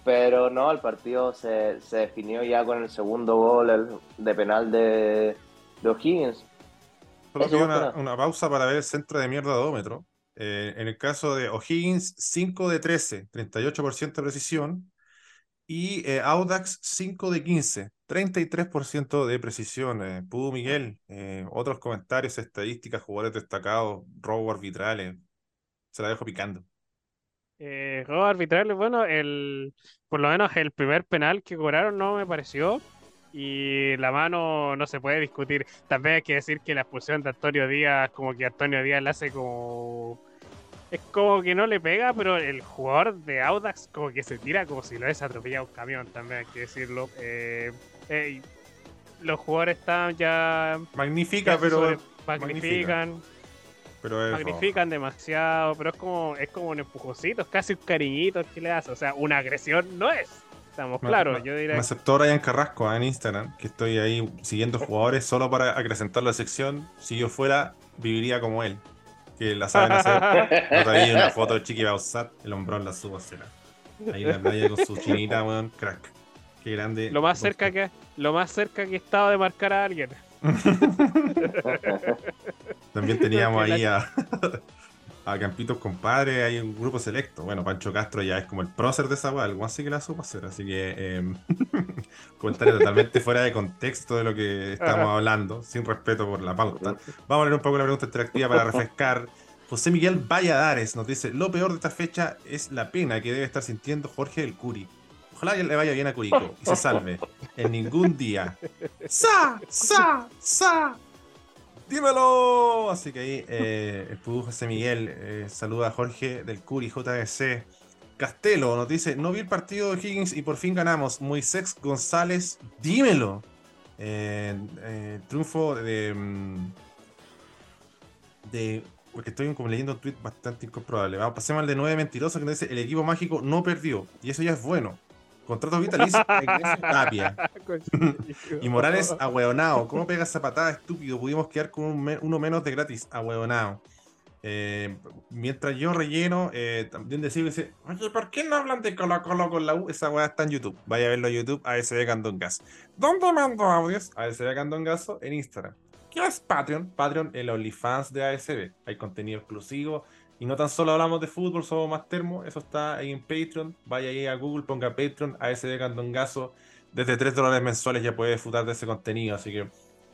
pero no, el partido se, definió ya con el segundo gol de penal de, de O'Higgins. Solo una, una, pausa para ver el centro de mierda de Eh, en el caso de O'Higgins, 5 de 13, 38% de precisión. Y eh, Audax 5 de 15, 33% de precisión. Eh, Pudo Miguel, eh, otros comentarios, estadísticas, jugadores destacados, robo arbitrales. Se la dejo picando. Eh, juegos arbitrales, bueno, el, por lo menos el primer penal que cobraron no me pareció. Y la mano no se puede discutir. También hay que decir que la expulsión de Antonio Díaz, como que Antonio Díaz le hace como. Es como que no le pega, pero el jugador de Audax como que se tira como si lo hubiese atropellado un camión, también hay que decirlo. Eh, eh, los jugadores están ya. Se pero. magnifican. pero es magnifican demasiado, pero es como, es como un empujoncito, es casi un cariñito que le hace. O sea, una agresión no es. Estamos Me- claros, me- yo Me diría. aceptó Brian Carrasco ah, en Instagram, que estoy ahí siguiendo jugadores solo para acrecentar la sección. Si yo fuera, viviría como él, que la saben hacer. Vez una foto de Chiqui Bausat, el hombrón la subo será. Ahí en la playa con su chinita, weón, crack. Qué grande. Lo más cerca que lo más cerca que he estado de marcar a alguien. También teníamos ahí a, a Campitos Compadre, hay un grupo selecto. Bueno, Pancho Castro ya es como el prócer de esa el guan sí que la supo hacer, así que eh, comentario totalmente fuera de contexto de lo que estamos hablando, sin respeto por la pauta. Vamos a leer un poco la pregunta interactiva para refrescar. José Miguel Valladares nos dice: Lo peor de esta fecha es la pena que debe estar sintiendo Jorge del Curi. Ojalá le vaya bien a Curico y se salve en ningún día. ¡Sa! ¡Sa! ¡Sa! ¡Dímelo! Así que ahí eh, el Pudú José Miguel eh, saluda a Jorge del Curi JDC. Castelo nos dice: No vi el partido de Higgins y por fin ganamos. Moisés González, dímelo. Eh, eh, triunfo de. mm, de. Porque estoy como leyendo un tweet bastante incomprobable. Vamos, pasemos al de 9 mentiroso que nos dice: El equipo mágico no perdió. Y eso ya es bueno. Contrato vitalicio Tapia. Y Morales ahueonao. ¿Cómo pega esa patada, estúpido? Pudimos quedar con un me- uno menos de gratis, ahueonao. Eh, mientras yo relleno, eh, también decir, dice, oye, ¿por qué no hablan de Colo Colo con la U? Esa weá está en YouTube. Vaya a verlo a YouTube, ASB Candongazo. ¿Dónde mando audios? ASB Candongazo en Instagram. ¿Qué es Patreon? Patreon, el OnlyFans de ASB. Hay contenido exclusivo. Y no tan solo hablamos de fútbol, somos más termo. Eso está ahí en Patreon. Vaya ahí a Google, ponga Patreon, ASB Candongazo. Desde 3 dólares mensuales ya puede disfrutar de ese contenido. Así que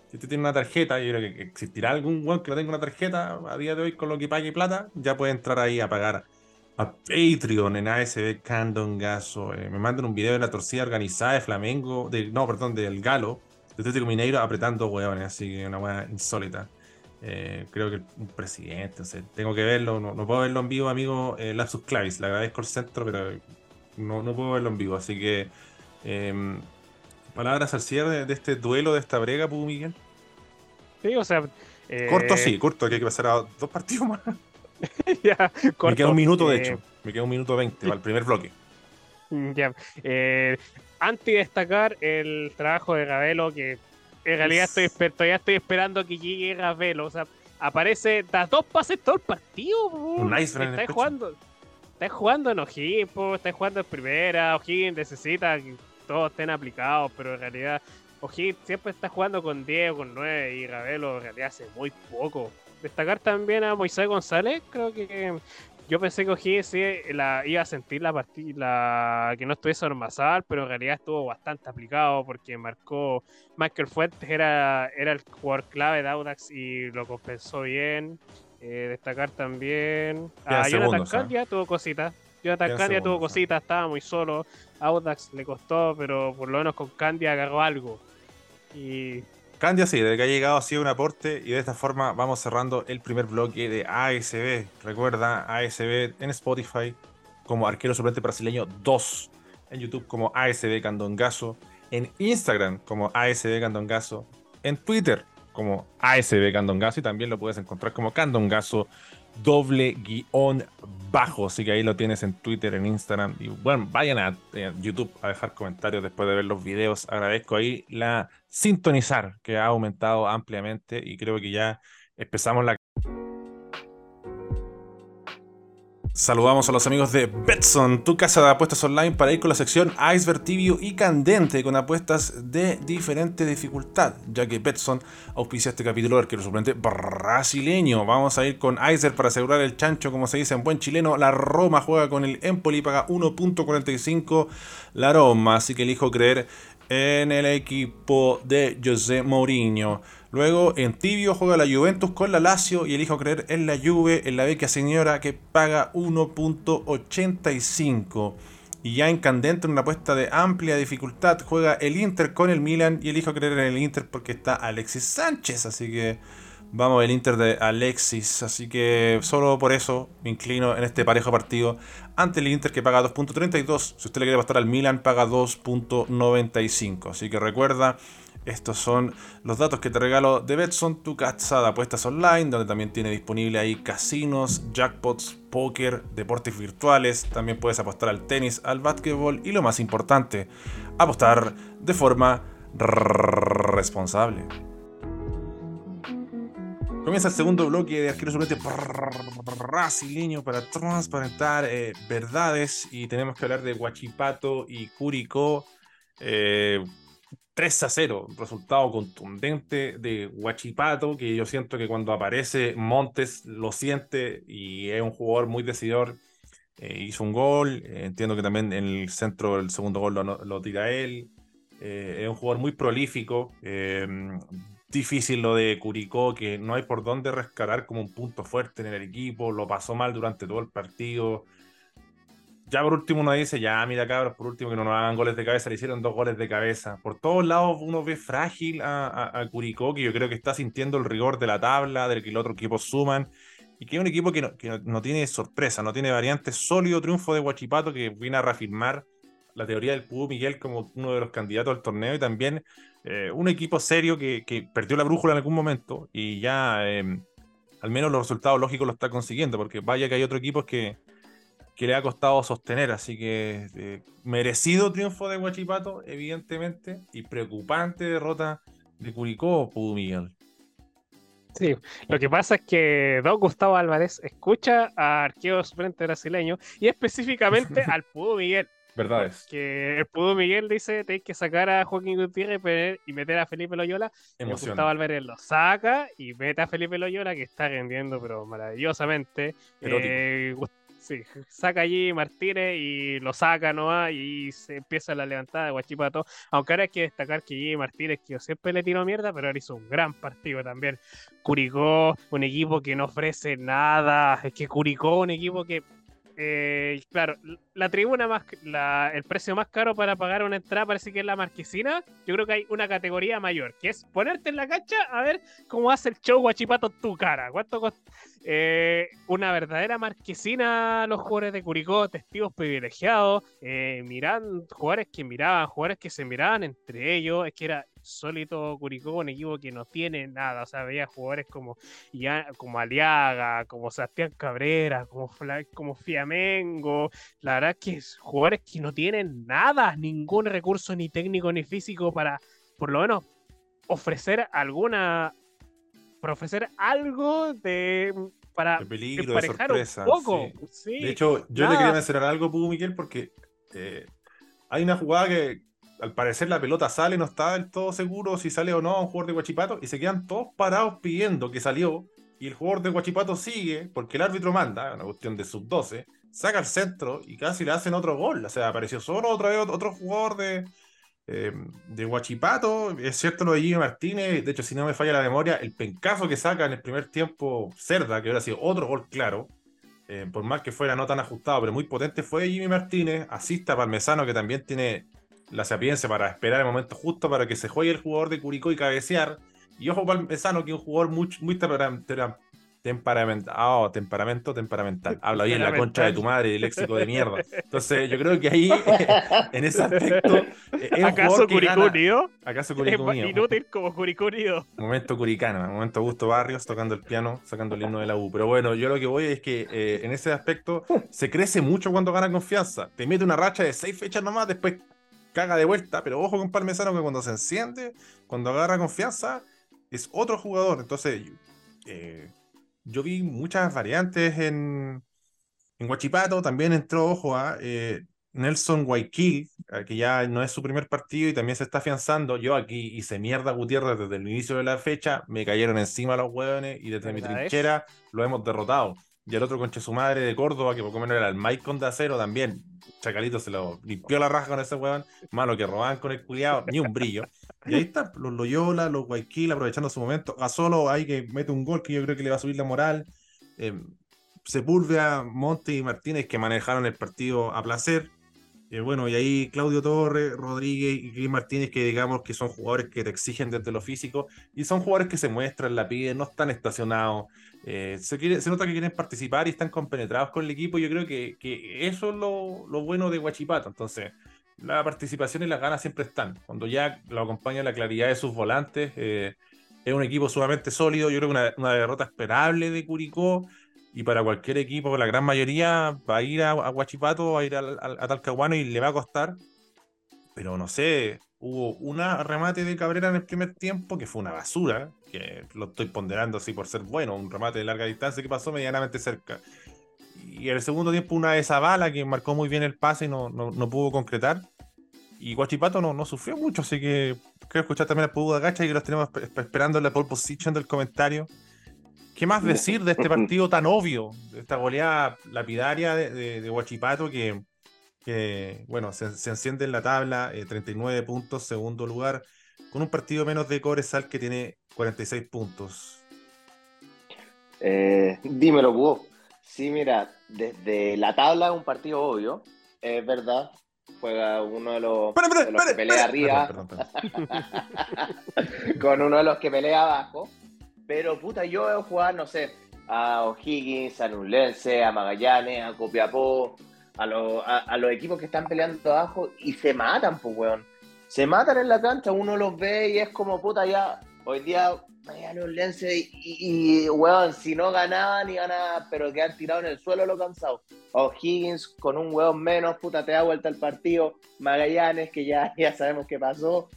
si usted tiene una tarjeta, yo creo que existirá algún weón que no tenga una tarjeta a día de hoy con lo que pague plata, ya puede entrar ahí a pagar a Patreon en ASB Candongazo. Eh, me mandan un video de la torcida organizada de Flamengo, de, no, perdón, del Galo, de Atlético Mineiro apretando hueones, así que una hueá insólita. Eh, creo que un presidente, o sea, tengo que verlo, no, no puedo verlo en vivo, amigo eh, Lapsus Clavis, le agradezco el centro, pero no, no puedo verlo en vivo, así que em, palabras al cierre de, este duelo, de esta brega, Pudu Miguel. Sí, o sea. eh, Corto sí, corto, que hay que pasar a dos partidos más. ya, Me queda un minuto, de Eh, hecho. Me queda un minuto veinte para el primer bloque. Ya. Antes de destacar el trabajo de Gabelo, que en realidad estoy, todavía estoy esperando que llegue Gabelo. O sea, aparece, da dos pases todo el partido. Un el Estáis pecho. jugando, estáis jugando en O'Higgins, po, estáis jugando en primera. O'Higgins necesita que todos estén aplicados, pero en realidad O'Higgins siempre está jugando con 10 o con 9 y Gabelo en realidad hace muy poco. Destacar también a Moisés González, creo que yo pensé que sí la, iba a sentir la partida, que no estuviese Ormazal, pero en realidad estuvo bastante aplicado porque marcó Michael Fuentes, era, era el jugador clave de Audax y lo compensó bien. Eh, destacar también Quedan a Jonathan ¿ah? Candia, tuvo cositas. Jonathan Candia tuvo ¿ah? cositas, estaba muy solo. Audax le costó, pero por lo menos con Candia agarró algo. Y Candia sí, desde que ha llegado ha sido un aporte y de esta forma vamos cerrando el primer bloque de ASB. Recuerda ASB en Spotify como arquero suplente brasileño 2, en YouTube como ASB Candongazo, en Instagram como ASB Candongazo, en Twitter como ASB Candongazo y también lo puedes encontrar como Candongazo doble guion bajo. Así que ahí lo tienes en Twitter, en Instagram. Y bueno, vayan a eh, YouTube a dejar comentarios después de ver los videos. Agradezco ahí la sintonizar que ha aumentado ampliamente y creo que ya empezamos la Saludamos a los amigos de Betson, tu casa de apuestas online para ir con la sección Iceberg Tibio y Candente con apuestas de diferente dificultad, ya que Betson auspicia este capítulo del suplente brasileño. Vamos a ir con Iceberg para asegurar el chancho, como se dice en buen chileno. La Roma juega con el Empoli, paga 1.45 la Roma, así que elijo creer en el equipo de José Mourinho. Luego en tibio juega la Juventus con la Lazio y elijo creer en la Juve, en la beca señora que paga 1.85. Y ya en candente, en una apuesta de amplia dificultad, juega el Inter con el Milan y elijo creer en el Inter porque está Alexis Sánchez. Así que vamos el Inter de Alexis. Así que solo por eso me inclino en este parejo partido ante el Inter que paga 2.32. Si usted le quiere apostar al Milan, paga 2.95. Así que recuerda estos son los datos que te regalo de Betson, tu casa de apuestas online, donde también tiene disponible ahí casinos, jackpots, póker, deportes virtuales. También puedes apostar al tenis, al básquetbol y lo más importante, apostar de forma responsable. Comienza el segundo bloque de Arquero Suplente brasileño para transparentar eh, verdades y tenemos que hablar de Huachipato y Curicó. Eh, 3 a 0, resultado contundente de Huachipato, que yo siento que cuando aparece Montes lo siente y es un jugador muy decidor. Eh, hizo un gol, eh, entiendo que también en el centro el segundo gol lo, tira él. Eh, es un jugador muy prolífico. difícil lo de Curicó, que no hay por dónde rescatar como un punto fuerte en el equipo. Lo pasó mal durante todo el partido ya por último uno dice, ya mira cabros, por último que no nos hagan goles de cabeza, le hicieron dos goles de cabeza. Por todos lados uno ve frágil a, Curicó, que yo creo que está sintiendo el rigor de la tabla, del que el otro equipo suman, y que es un equipo que no, tiene sorpresa, no tiene variantes. Sólido triunfo de Huachipato que viene a reafirmar la teoría del Pudú Miguel como uno de los candidatos al torneo y también eh, un equipo serio que, perdió la brújula en algún momento y ya em, al menos los resultados lógicos lo está consiguiendo, porque vaya que hay otros equipos que que le ha costado sostener. Así que eh, merecido triunfo de Guachipato, evidentemente, y preocupante derrota de Curicó, Pudu Miguel. Sí, lo que pasa es que Don Gustavo Álvarez escucha a arqueo suplente brasileño y específicamente al Pudu Miguel. Verdades. Que el Pudu Miguel dice tenéis que sacar a Joaquín Gutiérrez y meter a Felipe Loyola. Gustavo Álvarez lo saca y mete a Felipe Loyola que está rendiendo pero maravillosamente. Eh, Sí, saca allí Martínez y lo saca ¿no? y se empieza la levantada de Guachipato. Aunque ahora hay que destacar que allí Martínez, que yo siempre le tiro mierda, pero ahora hizo un gran partido también. Curicó, un equipo que no ofrece nada. Es que Curicó, un equipo que eh, claro, la tribuna más, el precio más caro para pagar una entrada parece que es la marquesina. Yo creo que hay una categoría mayor, que es ponerte en la cancha a ver cómo hace el show guachipato tu cara. ¿Cuánto eh, una verdadera marquesina los jugadores de Curicó, testigos privilegiados, eh, miran, jugadores que miraban, jugadores que se miraban entre ellos, es que era sólido Curicó, un equipo que no tiene nada, o sea, veía jugadores como, como Aliaga, como Sebastián Cabrera, como, como Fiamengo, la verdad es que es jugadores que no tienen nada, ningún recurso ni técnico ni físico para, por lo menos, ofrecer alguna para ofrecer algo de para de peligro, de sorpresa. Un poco. de hecho, yo le quería mencionar algo, Pugo Miguel, porque eh, hay una jugada que al parecer la pelota sale, no está del todo seguro si sale o no a un jugador de Guachipato, y se quedan todos parados pidiendo que salió, y el jugador de Guachipato sigue, porque el árbitro manda, una cuestión de sub-12, saca el centro y casi le hacen otro gol. O sea, apareció solo otra vez otro jugador de, eh, de Guachipato. Es cierto lo de Jimmy Martínez. De hecho, si no me falla la memoria, el pencazo que saca en el primer tiempo Cerda, que hubiera sido otro gol claro, eh, por más que fuera no tan ajustado, pero muy potente, fue Jimmy Martínez. Asista Parmesano, que también tiene la sapiencia para esperar el momento justo para que se juegue el jugador de Curicó y cabecear. Y ojo Parmesano, que es un jugador muy, muy Temperamentado, temperamento temperamental. Habla bien la concha de tu madre, léxico de mierda. Entonces, yo creo que ahí, en ese aspecto. Es ¿Acaso Curicúnido? ¿Acaso Curicúnido? Inútil como Curicúnido. Momento Curicana, momento Augusto Barrios tocando el piano, sacando el himno de la U. Pero bueno, yo lo que voy es que eh, en ese aspecto se crece mucho cuando gana confianza. Te mete una racha de seis fechas nomás, después caga de vuelta. Pero ojo con Parmesano que cuando se enciende, cuando agarra confianza, es otro jugador. Entonces, eh, yo vi muchas variantes en, en Huachipato, también entró, ojo, a eh, Nelson Guayaquil, que ya no es su primer partido y también se está afianzando. Yo aquí hice mierda Gutiérrez desde el inicio de la fecha, me cayeron encima los hueones y desde mi trinchera lo hemos derrotado. Y el otro conche su madre de Córdoba, que poco menos era el Maicon de acero también. Chacalito se lo limpió la raja con ese weón, malo que robaban con el culiado, ni un brillo. Y ahí está, los Loyola, los Guayquil aprovechando su momento. A solo hay que mete un gol que yo creo que le va a subir la moral. Eh, Sepúlveda, Monte y Martínez que manejaron el partido a placer. Eh, bueno, y ahí Claudio Torres, Rodríguez y Cris Martínez, que digamos que son jugadores que te exigen desde lo físico y son jugadores que se muestran, la piden, no están estacionados. Eh, se, nota que quieren participar y están compenetrados con el equipo. Yo creo que, eso es lo, lo, bueno de Guachipato. Entonces, la participación y las ganas siempre están. Cuando ya lo acompaña la claridad de sus volantes, eh, es un equipo sumamente sólido. Yo creo que una, una derrota esperable de Curicó y para cualquier equipo, la gran mayoría va a ir a, a Huachipato, va a ir a, a, a, Talcahuano y le va a costar. Pero no sé, hubo un remate de Cabrera en el primer tiempo que fue una basura, que lo estoy ponderando así por ser bueno, un remate de larga distancia que pasó medianamente cerca. Y en el segundo tiempo una de esa bala que marcó muy bien el pase y no, no, no pudo concretar. Y Guachipato no, no, sufrió mucho, así que quiero escuchar también a Pudu Gacha y que los tenemos esperando en la pole position del comentario. ¿Qué más decir de este partido tan obvio? De esta goleada lapidaria de, de, de Huachipato que, que, bueno, se, se, enciende en la tabla, eh, 39 puntos, segundo lugar, con un partido menos de Cobresal que tiene 46 puntos. Eh, dímelo, Búho. Sí, mira, desde la tabla un partido obvio, es verdad. Juega uno de los, de que pelea arriba con uno de los que pelea abajo. Pero puta, yo veo jugar, no sé, a O'Higgins, a Nublense, a Magallanes, a Copiapó, a, lo, a, a, los equipos que están peleando abajo y se matan, pues, weón. Se matan en la cancha, uno los ve y es como, puta, ya, hoy día, vaya Nublense y, y, y, weón, si no ganaban y ganaban, pero quedan tirados en el suelo lo cansados. O'Higgins con un weón menos, puta, te da vuelta el partido. Magallanes, que ya, ya sabemos qué pasó,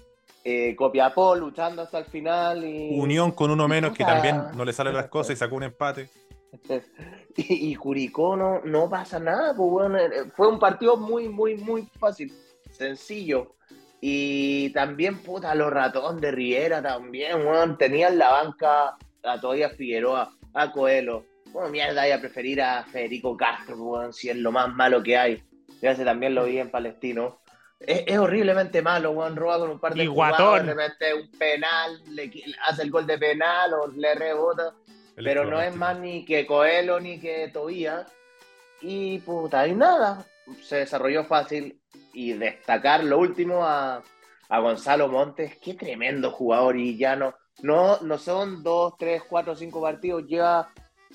eh, Copiapó luchando hasta el final. Y, Unión con uno menos que también no le salen las cosas y sacó un empate. y, y Curicó no, no, pasa nada, pues bueno, fue un partido muy, muy, muy fácil, sencillo. Y también, puta, los ratón de Riera también, weón, tenían la banca a todavía Figueroa, a Coelho. Bueno, mierda, voy a preferir a Federico Castro, weón, si es lo más malo que hay. Ya se también lo vi en Palestino. Es, es, horriblemente malo, weón. Roba con un par de y jugadas, de repente un penal, le, hace el gol de penal o le rebota. El pero no es más ni que Coelho ni que Tobías. Y puta, y nada. Se desarrolló fácil. Y destacar lo último a, a Gonzalo Montes. Qué tremendo jugador. Y ya no, no, no son dos, tres, cuatro, cinco partidos. Lleva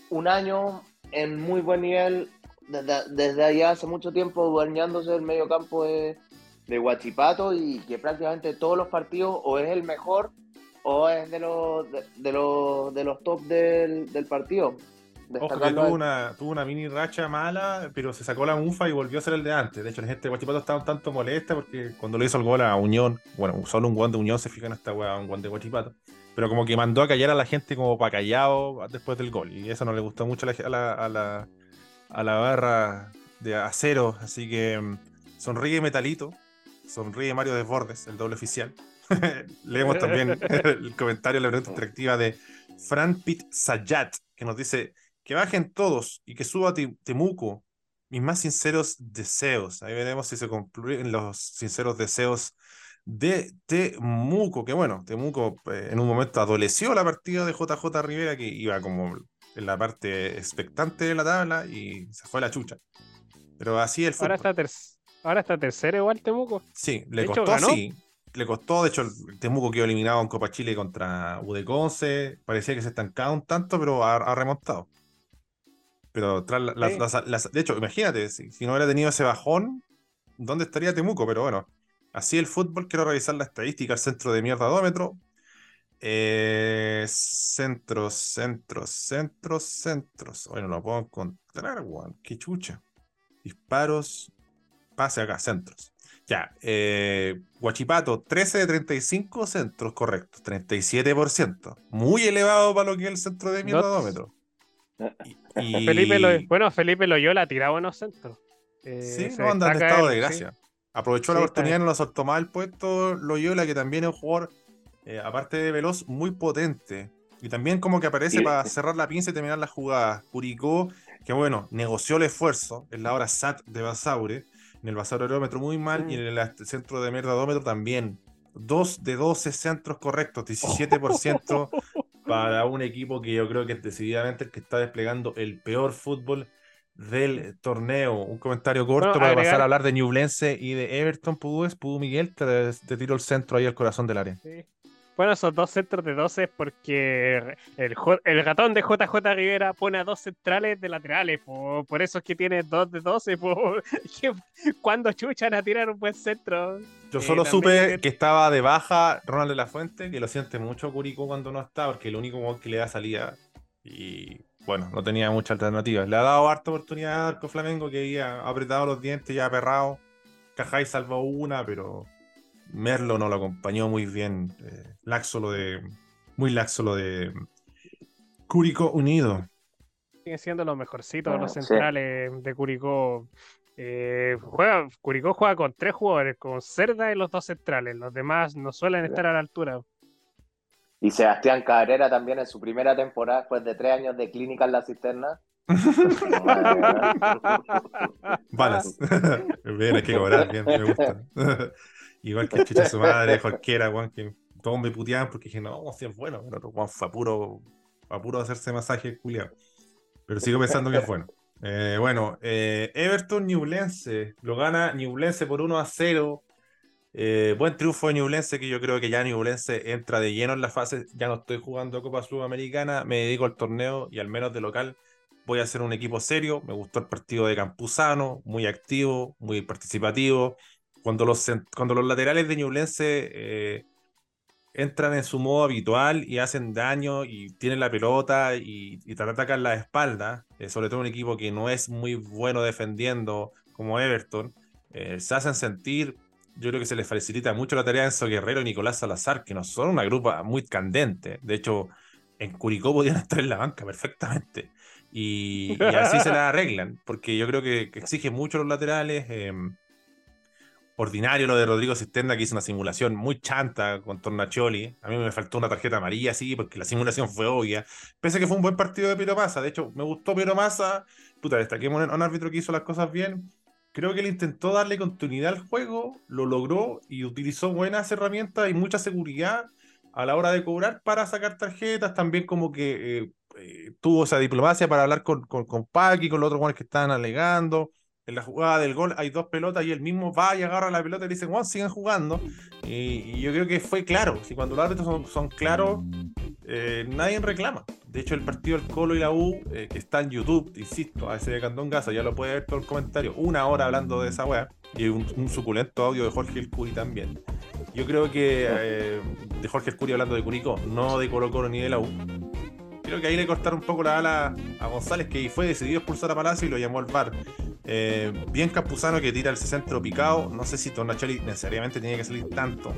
un año en muy buen nivel. Desde, desde allá hace mucho tiempo dueñándose el medio campo de, de Guachipato y que prácticamente todos los partidos o es el mejor o es de los de, de los, de los top del, del partido. Ojo que tuvo una, tuvo una mini racha mala, pero se sacó la mufa y volvió a ser el de antes. De hecho, la gente de Guachipato estaba un tanto molesta porque cuando le hizo el gol a Unión, bueno, solo un guan de Unión se fija en esta weá, un guan de Guachipato. Pero como que mandó a callar a la gente como para callado después del gol. Y eso no le gustó mucho a la, a la, a la barra de acero. Así que mm, sonríe Metalito, sonríe Mario Desbordes, el doble oficial. Leemos también el comentario, la pregunta interactiva de Fran Pit Sayat, que nos dice que bajen todos y que suba Temuco. Mis más sinceros deseos. Ahí veremos si se concluyen los sinceros deseos de Temuco. Que bueno, Temuco eh, en un momento adoleció la partida de JJ Rivera, que iba como en la parte expectante de la tabla y se fue a la chucha. Pero así el fútbol. Ahora está tercero. Ahora está tercero igual Temuco. Sí, le de costó, hecho, sí. Le costó, de hecho, el Temuco quedó eliminado en Copa Chile contra Udeconce. Parecía que se estancaba un tanto, pero ha, ha remontado. Pero tras la, sí. las, las, de hecho, imagínate, si, si, no hubiera tenido ese bajón, ¿dónde estaría Temuco? Pero bueno, así el fútbol, quiero revisar la estadística, el centro de mierdadómetro. Eh, centros, centros, centros, centros. Bueno, lo puedo encontrar, weón. Qué chucha. Disparos, pase acá, centros. Ya, eh, Guachipato, 13 de 35 centros correctos, 37%. Muy elevado para lo que es el centro de mierdadómetro. Y, y... Felipe lo, bueno, Felipe Loyola tiraba buenos centros. Eh, sí, no anda en estado de gracia. Sí. Aprovechó sí, la oportunidad, no lo soltó mal el puesto Loyola, que también es un jugador, eh, aparte de veloz, muy potente. Y también como que aparece sí. para cerrar la pinza y terminar la jugada. Curicó que bueno, negoció el esfuerzo en la hora SAT de Basaure, en el Basaureómetro muy mal y en el centro de merdadómetro también. 2 de 12 centros correctos, 17% para un equipo que yo creo que es decididamente el que está desplegando el peor fútbol del torneo. Un comentario corto Bueno, para agregar- pasar a hablar de Ñublense y de Everton, Pudúes, Pudú Miguel, te, te tiro el centro ahí al corazón del área. Sí. Bueno, esos dos centros de 12 es porque el, el gatón de JJ Rivera pone a dos centrales de laterales, po. por eso es que tiene dos de 12. Po. Que- ¿Cuándo chuchan a tirar un buen centro? Yo Eh, solo supe que- que estaba de baja Ronald de la Fuente, que lo siente mucho Curicó cuando no está, porque el único gol que le da salida. Y bueno, no tenía mucha alternativa. Le ha dado harta oportunidad a Arco Flamengo, que había apretado los dientes, ya aperrado. Cajay salvó una, pero Merlo no lo acompañó muy bien. Eh, laxo lo de. Muy laxo lo de Curicó Unido. Siguen siendo los mejorcitos, los Sí. centrales de Curicó. Eh, juega, Curicó juega con tres jugadores, con Cerda y los dos centrales. Los demás no suelen estar a la altura. Y Sebastián Cabrera también en su primera temporada, después de tres años de clínica en la cisterna. Balas. bien, hay que cobrar, bien, me gusta. Igual que chucha su madre, cualquiera, Juan, que todos me puteaban porque dije, no, si es bueno, pero Juan fue a puro, fue a puro hacerse masaje culiado. Pero sigo pensando que es bueno. Eh, bueno, eh, Everton Newlense, lo gana Newlense por 1 a 0. Eh, buen triunfo de Ñublense, que yo creo que ya Ñublense entra de lleno en la fase. Ya no estoy jugando Copa Sudamericana, me dedico al torneo y al menos de local voy a hacer un equipo serio. Me gustó el partido de Campuzano, muy activo, muy participativo. Cuando los, cuando los laterales de Ñublense eh, entran en su modo habitual y hacen daño y tienen la pelota y, y te atacan la espalda, eh, sobre todo un equipo que no es muy bueno defendiendo como Everton, eh, se hacen sentir. Yo creo que se les facilita mucho la tarea a Enzo Guerrero y Nicolás Salazar, que no son una grupa muy candente. De hecho, en Curicó podían estar en la banca perfectamente. Y, y así se la arreglan, porque yo creo que, que exige mucho los laterales. eh, ordinario lo de Rodrigo Cisterna, que hizo una simulación muy chanta con Tornacholi. A mí me faltó una tarjeta amarilla, sí, porque la simulación fue obvia. Pese a que fue un buen partido de Piero Massa. De hecho, me gustó Piero Massa. Puta, destaquemos a un árbitro que hizo las cosas bien. Creo que él intentó darle continuidad al juego, lo logró y utilizó buenas herramientas y mucha seguridad a la hora de cobrar para sacar tarjetas. También como que eh, eh, tuvo esa diplomacia para hablar con, con, con con los otros jugadores que estaban alegando. En la jugada del gol hay dos pelotas y él mismo va y agarra la pelota y dice, Juan, sigan jugando. Y, yo creo que fue claro. Si cuando los árbitros son, son claros, eh, nadie reclama. De hecho, el partido del Colo y la U, eh, que está en YouTube, insisto, a ese de Cantón Gaza, ya lo puede ver todo el comentario. Una hora hablando de esa weá. Y un, un suculento audio de Jorge El Curi también. Yo creo que eh, de Jorge El Curi hablando de Curicó, no de Colo Colo ni de la U. Creo que ahí le cortaron un poco la ala a González, que fue decidido expulsar a Palacio y lo llamó al VAR. Eh, bien Campuzano que tira el centro picado. No sé si Tornacholi necesariamente tenía que salir tanto.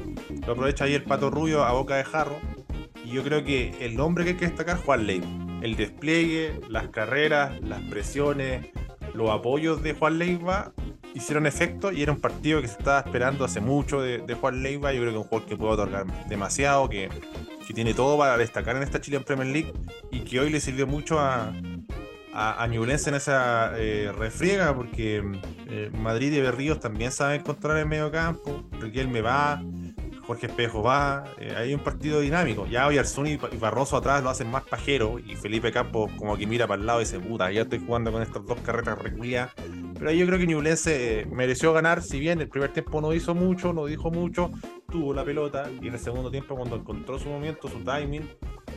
Lo aprovecha ahí el pato rubio a boca de jarro. Y yo creo que el hombre que hay que destacar es Juan Leiva. El despliegue, las carreras, las presiones, los apoyos de Juan Leiva hicieron efecto y era un partido que se estaba esperando hace mucho de, de Juan Leiva. Yo creo que es un jugador que puede otorgar demasiado, que, que tiene todo para destacar en esta Chilean Premier League y que hoy le sirvió mucho a, a, a Ñublense en esa eh, refriega porque eh, Madrid y Berríos también saben encontrar el medio campo. Riquelme va, Jorge Espejo va, eh, hay un partido dinámico. Ya hoy Arzuni y Barroso atrás lo hacen más pajero y Felipe Campos como que mira para el lado y dice, puta, ya estoy jugando con estas dos carreras reculiadas. Pero yo creo que Ñublense mereció ganar, si bien el primer tiempo no hizo mucho, no dijo mucho, tuvo la pelota y en el segundo tiempo cuando encontró su momento, su timing,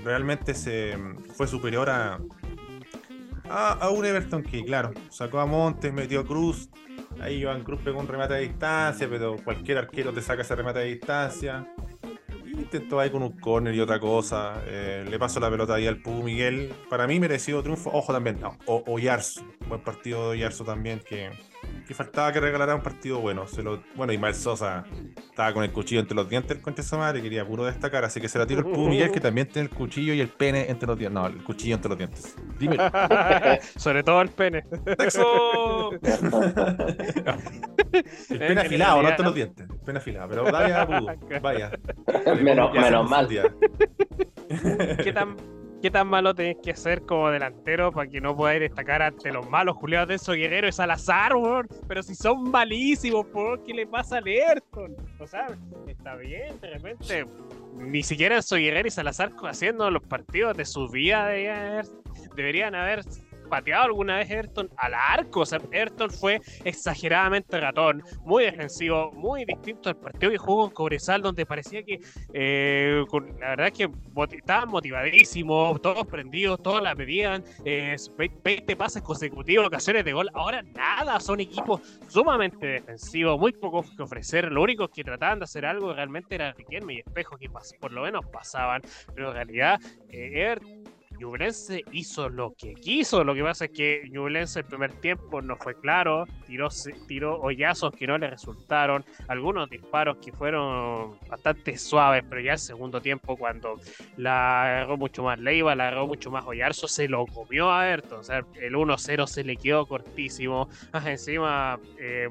realmente se fue superior a, a, a un Everton que, claro, sacó a Montes, metió Cruz. Ahí Iván Cruz pegó un remate a distancia, pero cualquier arquero te saca ese remate a distancia. Intentó ahí con un corner y otra cosa. Eh, le pasó la pelota ahí al Pú Miguel. Para mí merecido triunfo. Ojo también, no, o, Oyarzo. Buen partido de Oyarzo también que, que faltaba que regalara un partido bueno. Se lo, bueno, Ismael Sosa estaba con el cuchillo entre los dientes, el concha de su madre, quería puro destacar, así que se la tiró el Miguel, que también tiene el cuchillo y el pene entre los dientes. No, el cuchillo entre los dientes. Dímelo. Sobre todo el pene. ¡Sexo! el pene En afilado, no entre los dientes. El pene afilado, pero vaya, Pudu, vaya. menos, menos mal. día. ¿Qué tan, ¿Qué tan malo tenés que ser como delantero para que no podáis destacar ante los malos Julián de esos Guerrero y Salazar, weón? Pero si son malísimos, ¿por qué le pasa a Ayrton? O sea, está bien, de repente. Ni siquiera soy Guerrero y Salazar haciendo los partidos de su vida deberían haber pateado alguna vez Everton al arco. O sea, Everton fue exageradamente ratón, muy defensivo, muy distinto al partido que jugó con Cobresal, donde parecía que eh, la verdad es que estaban motivadísimos, todos prendidos, todos la pedían, eh, 20 pases consecutivos, ocasiones de gol. Ahora nada, son equipos sumamente defensivos, muy poco que ofrecer. Lo único que trataban de hacer algo realmente era Riquelme y Espejo, que por lo menos pasaban, pero en realidad eh, Ñublense hizo lo que quiso. Lo que pasa es que Ñublense el primer tiempo no fue claro, tiró, tiró hoyazos que no le resultaron, algunos disparos que fueron bastante suaves, pero ya el segundo tiempo, cuando la agarró mucho más Leiva, la agarró mucho más Oyarzo, se lo comió a Ayrton. O sea, el 1-0 se le quedó cortísimo. encima. Eh,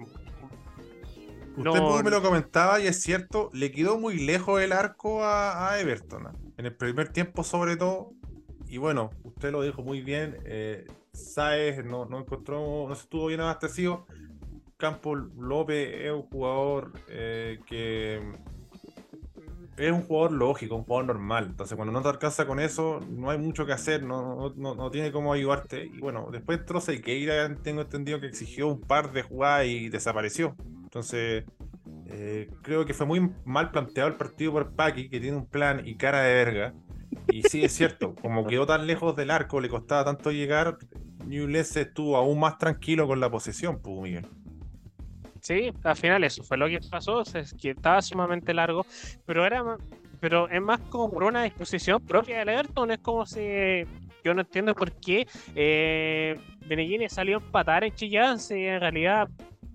Usted me lo comentaba y es cierto, le quedó muy lejos el arco a, a Everton. En el primer tiempo, sobre todo, y bueno, usted lo dijo muy bien, eh, no, no encontró, no estuvo bien abastecido. Campo López es un jugador eh, que es un jugador lógico, un jugador normal. Entonces, cuando no te alcanza con eso, no hay mucho que hacer, no, no, no tiene cómo ayudarte. Y bueno, después entró Sequeira, tengo entendido que exigió un par de jugadas y desapareció. Entonces, eh, creo que fue muy mal planteado el partido por Paki, que tiene un plan y cara de verga. Y sí, es cierto, como quedó tan lejos del arco, le costaba tanto llegar, Newell's estuvo aún más tranquilo con la posesión, pues, Miguel. Sí, al final eso fue lo que pasó, es que estaba sumamente largo, pero era pero es más como por una disposición propia del Everton, es como si yo no entiendo por qué eh, salió a empatar en Chillán, si en realidad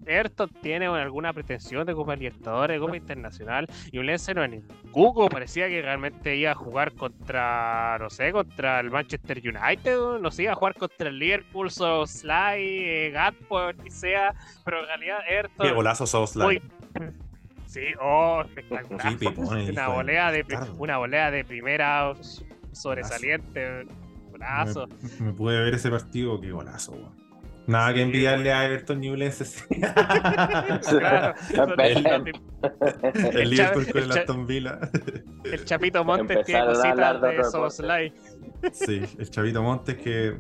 Ayrton tiene alguna pretensión de Copa Libertadores, de Copa Internacional, y un Lense no es ni Cuco, parecía que realmente iba a jugar contra, no sé, contra el Manchester United, no sé, iba a jugar contra el Liverpool, Sly, eh, Gatpo, que sea, pero en realidad Ayrton... Qué golazo Sly. Sí, oh, espectacular. una, volea de, una volea de primera sobresaliente, golazo. Me, me pude ver ese partido, qué golazo, weón. Nada que enviarle a Everton Newlands. claro, el, Liverpool con el Aston Villa. El Chapito Montes tiene cositas de Soboslai. Sí, el Chapito Montes que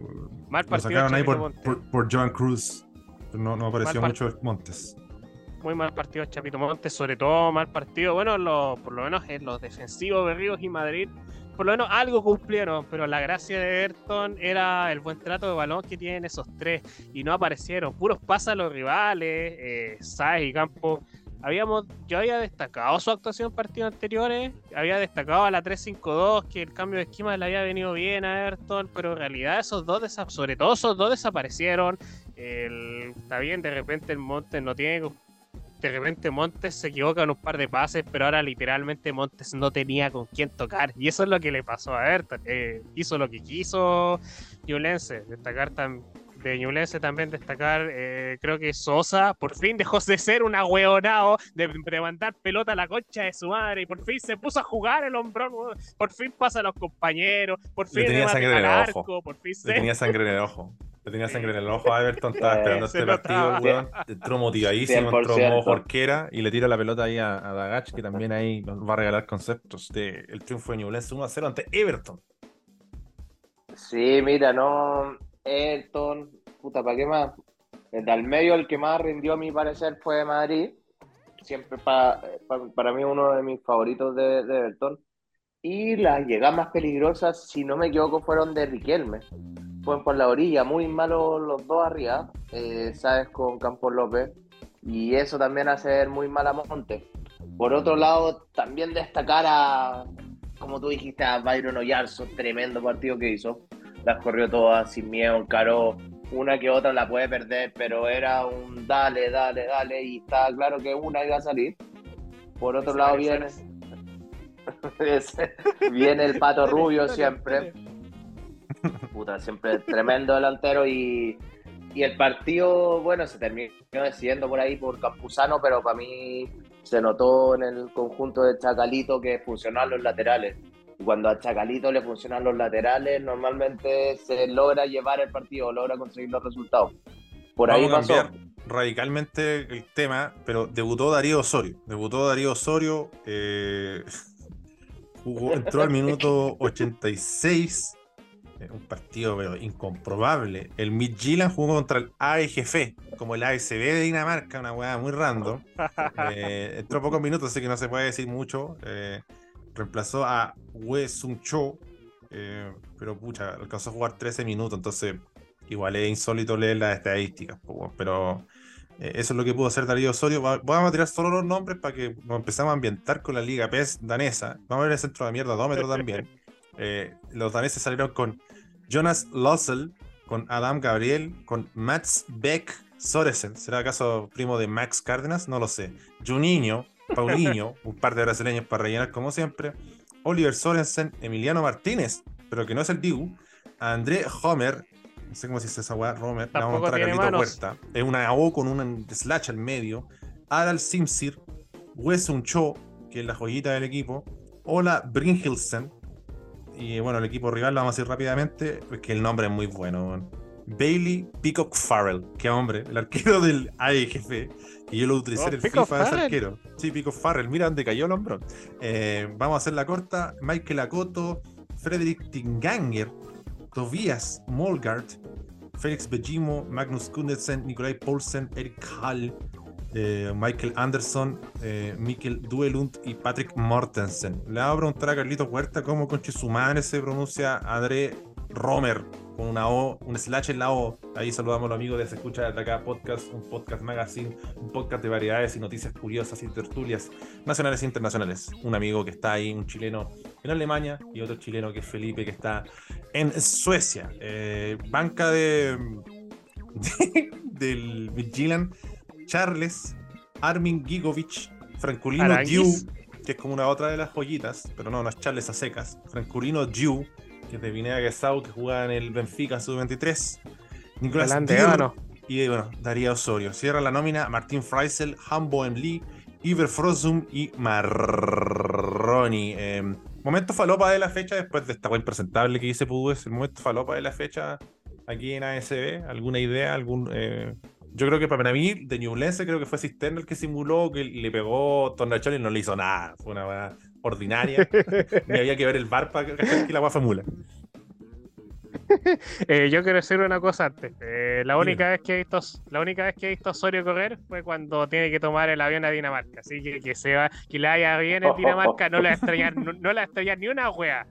Mal lo sacaron ahí por, por, Joan Cruz. No, no apareció mucho Montes. Muy mal partido Chapito Montes, sobre todo mal partido, bueno, lo, por lo menos en los defensivos de Ríos y Madrid por lo menos algo cumplieron, pero la gracia de Everton era el buen trato de balón que tienen esos tres y no aparecieron. Puros pasan los rivales, eh, Sáez y Campo. Habíamos, yo había destacado su actuación en partidos anteriores, había destacado a la 3-5-2, que el cambio de esquema le había venido bien a Everton, pero en realidad esos dos, sobre todo esos dos desaparecieron. está bien, de repente el Monte no tiene de repente Montes se equivoca en un par de pases, pero ahora literalmente Montes no tenía con quién tocar. Y eso es lo que le pasó a Everton. Eh, hizo lo que quiso Ñublense. Destacar de Ñublense también destacar, eh, creo que Sosa por fin dejó de ser un agüeonado, de, de, mandar pelota a la concha de su madre, y por fin se puso a jugar el hombrón, por fin pasa a los compañeros, por fin le tenía sangre en el ojo. por fin le tenía sangre en el ojo. Le tenía sangre en el ojo a Everton, estaba esperando este partido, weón. Entró motivadísimo, entró modo jorquera y le tira la pelota ahí a, Dagach, que también ahí nos va a regalar conceptos de el triunfo de Newell's 1 a 0 ante Everton. Sí, mira, no. Everton, puta, ¿para qué más? Desde al medio el que más rindió a mi parecer fue Madrid. Siempre para, para, mí uno de mis favoritos de, de Everton. Y las llegadas más peligrosas, si no me equivoco, fueron de Riquelme fueron por la orilla, muy malos los dos arriba, eh, sabes, con Campos López, y eso también hace muy mal a Monte. Por otro lado, también destacar a, como tú dijiste, a Byron Oyarzo, tremendo partido que hizo. Las corrió todas sin miedo, encaró una que otra la puede perder, pero era un dale, dale, dale, y estaba claro que una iba a salir. Por otro lado viene, viene el pato rubio siempre Puta, siempre tremendo delantero y, el partido, bueno, se terminó decidiendo por ahí por Campuzano, pero para mí se notó en el conjunto de Chacalito que funcionaban los laterales. Y cuando a Chacalito le funcionan los laterales, normalmente se logra llevar el partido, logra conseguir los resultados. Por ahí a pasó. cambiar radicalmente el tema, pero debutó Darío Osorio. Debutó Darío Osorio, eh, jugó, entró al minuto 86. Eh, Un partido pero incomprobable. El Midtjylland jugó contra el AEGF, como el ASB de Dinamarca, una weá muy random. Eh, entró pocos minutos, así que no se puede decir mucho. Eh, reemplazó a Wei Sung Cho, eh, pero pucha, alcanzó a jugar 13 minutos, entonces igual es insólito leer las estadísticas, pero eso es lo que pudo hacer Darío Osorio. Va- Vamos a tirar solo los nombres para que nos empezamos a ambientar con la Liga PES danesa. Vamos a ver el centro de mierda, metros también. Eh, los daneses salieron con Jonas Lossel, con Adam Gabriel, con Mats Beck Soresen. ¿Será acaso primo de Max Cárdenas? No lo sé. Juninho, Paulinho, un par de brasileños para rellenar como siempre. Oliver Sorensen, Emiliano Martínez, pero que no es el Dibu. André Homer, no sé cómo se dice esa weá, Romer. Le vamos a mostrar a Carlito manos. Huerta. Es una O con un slash al medio. Aral Simsir, Wesson Cho, que es la joyita del equipo. Ola Bringhilsen. Y bueno, el equipo rival lo vamos a decir rápidamente, porque el nombre es muy bueno. Bailey Peacock Farrell, que hombre, el arquero del AEGF, que yo lo utilicé Oh, en el FIFA, ese Farrell. arquero. Sí, Peacock Farrell, mira dónde cayó el hombro. Eh, vamos a hacer la corta. Michael Akoto, Frederick Tinganger, Tobias Molgard, Felix Bejimo, Magnus Kundersen, Nikolai Poulsen, Eric Hall, eh, Michael Anderson, eh, Mikkel Duelund y Patrick Mortensen. Le voy a preguntar a Carlitos Huerta cómo conche su madre se pronuncia André Romer con una O, un slash en la O. Ahí saludamos a los amigos de Se Escucha de Acá Podcast, un podcast magazine, un podcast de variedades y noticias curiosas y tertulias nacionales e internacionales. Un amigo que está ahí, un chileno en Alemania y otro chileno que es Felipe que está en Suecia. Eh, banca de, de- del Vigilant, Charles, Armin Gigovic, Franculino. Diu, que es como una otra de las joyitas, pero no, no es Charles a secas. Franculino Diu, que es de Vinea Gesau, que juega en el Benfica Sub-23. Nicolás Ébano. y bueno, Daría Osorio. Cierra la nómina Martín Freisel, Hambo en Lee, Iver Frosum y Marroni. Eh, momento falopa de la fecha, después de esta web impresentable que dice Pudúes, el momento falopa de la fecha aquí en ASB. ¿Alguna idea? algún eh, Yo creo que para mí, de Ñublense, creo que fue Cisterna el que simuló que le pegó Tornachón y no le hizo nada. Fue una weá ordinaria. Ni había que ver el bar para que la weá fue mula. Eh, yo quiero decir una cosa antes. Eh, la única vez que he visto, la única vez que he visto a Osorio correr fue cuando tiene que tomar el avión a Dinamarca. Así que que se va, que le vaya bien en Dinamarca, no le va a extrañar, no, no le va a extrañar ni una wea.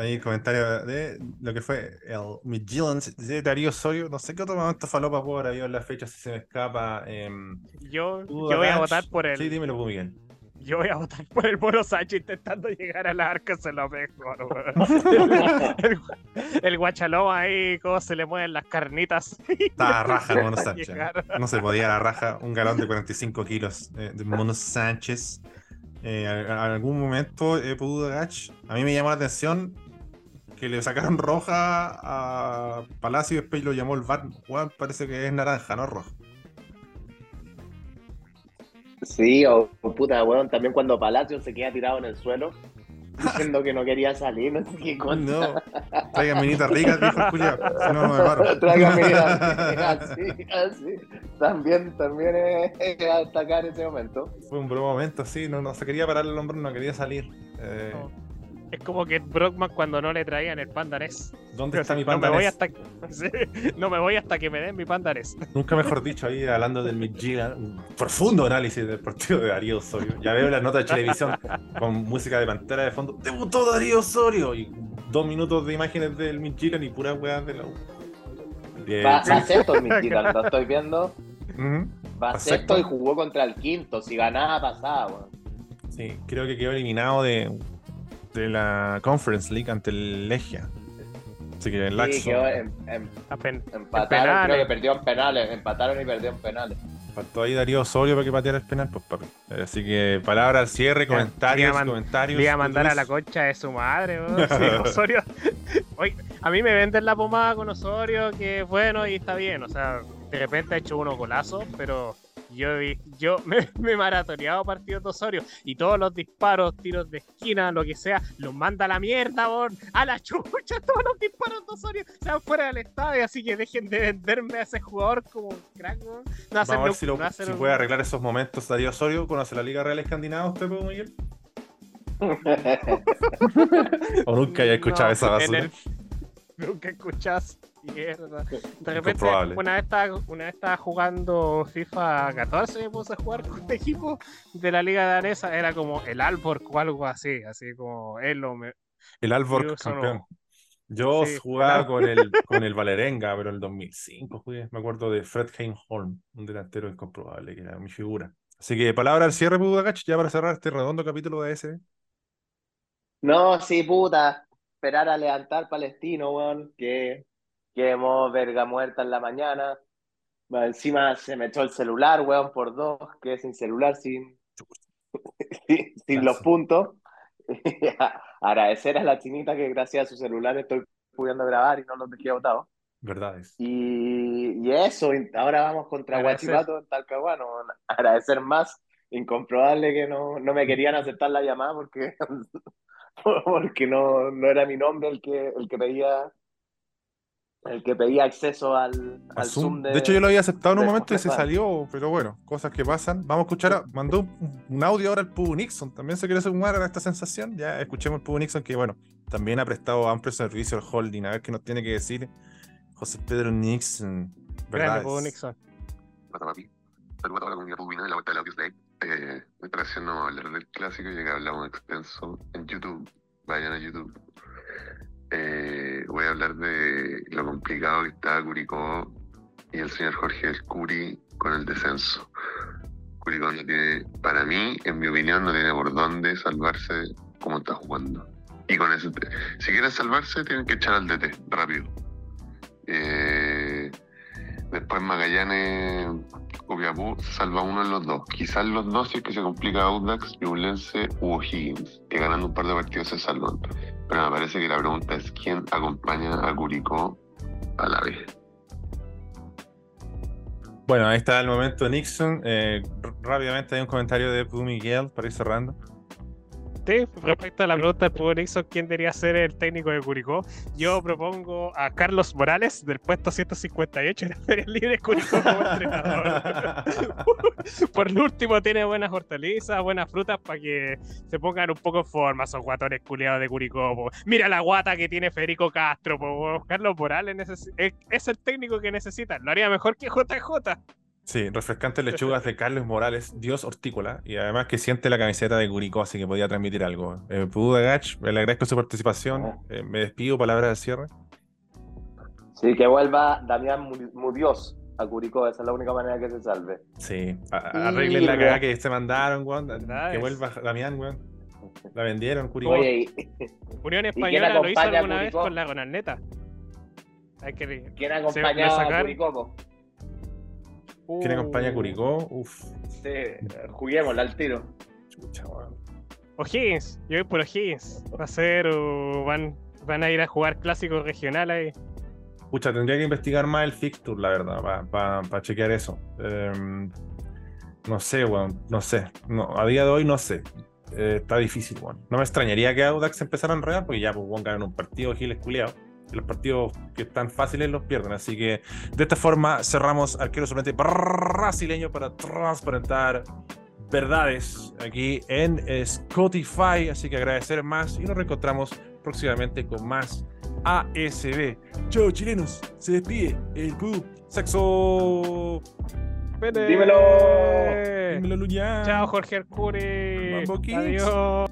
Ahí el comentario de lo que fue el Midgillans de Darío Osorio. No sé qué otro momento falopa puedo haber habido en la fecha si se me escapa. em, Yo, voy a votar por el, Sí, dímelo, tú, Miguel. yo voy a votar por el Bono Sánchez intentando llegar a la arca, se lo mejor, weón. el, el guachaloma ahí, cómo se le mueven las carnitas. Estaba raja el Mono Sánchez. llegar. No se podía la raja un galón de 45 kilos eh, de Mono Sánchez. Eh, a- a algún momento eh, Pudu Agach, a mí me llamó la atención que le sacaron roja a Palacio y después lo llamó el VAR. Weón, parece que es naranja, no roja. Sí, o puta, weón, también cuando Palacio se queda tirado en el suelo, diciendo que no quería salir, no sé qué cosa. No, traigan minitas ricas, dijo. Si no, no me paro. Tráigame así, así. También, también es, es a destacar ese momento. Fue un buen momento, sí, no, no se quería parar el hombro, no quería salir. Eh, No. Es como que Brockman cuando no le traían el pandanés. ¿Dónde está mi no me voy hasta sí, no me voy hasta que me den mi pandanés. Nunca mejor dicho, ahí hablando del Midgilla, un profundo análisis del partido de Darío Osorio. Ya veo las notas de televisión con música de pantera de fondo. ¡Debutó Darío Osorio! Y dos minutos de imágenes del Midgilla y puras weas de la U. Va, va sexto el Midtjylland, lo estoy viendo. Va Va sexto y jugó contra el quinto. Si ganaba, pasaba, weón. Sí, creo que quedó eliminado de, de la Conference League ante el Legia. Así que el Sí, Laxo. quedó en- en- Apen- empataron, creo que perdió en penales. Empataron y perdió en penales. Faltó ahí Darío Osorio para que pateara el penal, pues papi. Así que palabra al cierre, comentarios, le comentarios. Le iba a mandar a la concha de su madre. Sí, Osorio. Oye, a mí me venden la pomada con Osorio, que bueno y está bien. O sea, de repente ha hecho unos golazos, pero Yo, vi- yo me, me he maratoneado partidos de Osorio y todos los disparos, tiros de esquina, lo que sea, los manda a la mierda, weón. A la chucha, todos los disparos de Osorio se van fuera del estadio, así que dejen de venderme a ese jugador como un crack, weón. No Vamos a ver si, un- lo- no hacer si un- puede arreglar esos momentos Darío Osorio. ¿Conoce la Liga Real Escandinava usted, Pedro Miguel? ¿O nunca haya escuchado No, esa basura? el- Nunca escuchas mierda. De repente, una vez, estaba, una vez estaba jugando FIFA 14 me puse a jugar con un equipo de la liga danesa. Era como el Alborg o algo así. Así como él lo me... El Alborg no. campeón. Yo Sí, jugaba claro. con el, con el Valerenga, pero en el 2005 jugué. Me acuerdo de Fred Holm, un delantero incomprobable, que era mi figura. Así que palabra al cierre, Pudagach, ya para cerrar este redondo capítulo de ese. No, sí, puta. Esperar a levantar Palestino, weón. Que quedemos verga muerta en la mañana. Más Encima se me echó el celular, weón, por dos. Quedé sin celular, sin, sin, los puntos. Agradecer a la chinita que gracias a su celular estoy pudiendo grabar y no los dejé botados. Verdades. Y, y eso, ahora vamos contra Agradecer. Guachipato en Talcahuano. Agradecer más. Incomprobable que no, no me querían aceptar la llamada porque, porque no, no era mi nombre el que, el que pedía el que pedía acceso al, Zoom. Zoom De... de, hecho, yo lo había aceptado en un momento y se salió, pero bueno, cosas que pasan. Vamos a escuchar, a- mandó un, un audio ahora el Pubu Nixon. También se quiere sumar a esta sensación. Ya escuchemos el Pubu Nixon, que bueno, también ha prestado amplio servicio al holding. A ver qué nos tiene que decir José Pedro Nixon. Grande. Bobo Nixon. Saludos a toda la comunidad rubina de la vuelta de la Audio Slate. Eh, esta ocasión no hablar del clásico, ya que hablamos extenso en YouTube. Vayan a YouTube. Eh, voy a hablar de lo complicado que está Curicó y el señor Jorge del Curi con el descenso. Curicó no tiene, para mí, en mi opinión, no tiene por dónde salvarse como está jugando. Y con ese, si quieren salvarse, tienen que echar al DT, rápido. Eh, después Magallanes, Copiapó, salva uno de los dos. Quizás los dos si es que se complica Audax, Ñublense u O'Higgins, que ganando un par de partidos se salvan. Pero me parece que la pregunta es quién acompaña a Curicó a la vez. Bueno, ahí está el momento Nixon. Eh, rápidamente hay un comentario de Pudu Miguel para ir cerrando. Respecto a la pregunta de Pugo Nixon, ¿quién debería ser el técnico de Curicó? Yo propongo a Carlos Morales del puesto 158 en Ferias Libres Curicó como entrenador. Por lo último, tiene buenas hortalizas, buenas frutas para que se pongan un poco en forma esos guatones culiados de Curicó. po. Mira la guata que tiene Federico Castro. po. Carlos Morales es el técnico que necesita. Lo haría mejor que JJ. Sí, refrescantes lechugas de Carlos Morales, Dios hortícola, y además que siente la camiseta de Curicó, así que podía transmitir algo. Eh, Pudu Gach, le agradezco su participación. Eh, me despido, palabras de cierre. Sí, que vuelva Damián Mu- Mudios a Curicó, esa es la única manera que se salve. Sí, a- arreglen la cagada que se mandaron, weón. Que vuelva Damián, weón. La vendieron, Curicó. Oye, y- Unión Española lo hizo alguna vez Curicó? con la Gonalneta. Hay que ¿quién Se- acompañaba a Curicó? Po? ¿Quién acompaña a Uh, Curicó? Uf, Sí, juguémosla al tiro. chucha, weón. O'Higgins, yo voy por O'Higgins. Va a ser, o van, van a ir a jugar clásicos regionales ahí. Pucha, tendría que investigar más el fixture, la verdad, para chequear eso. Eh, no sé, weón, no sé. No, a día de hoy no sé. Eh, está difícil, weón. No me extrañaría que Audax empezara a enredar, porque ya, pues, weón, ganan un partido, Giles culiao. Los partidos que están fáciles los pierden. Así que de esta forma cerramos arquero solamente brasileño para transparentar verdades aquí en Spotify. Así que agradecer más y nos reencontramos próximamente con más ASB. Chao, chilenos. Se despide el Pudu. Sexo. ¡Vete! Dímelo. Dímelo, Luñán. Chao, Jorge Kings. Adiós.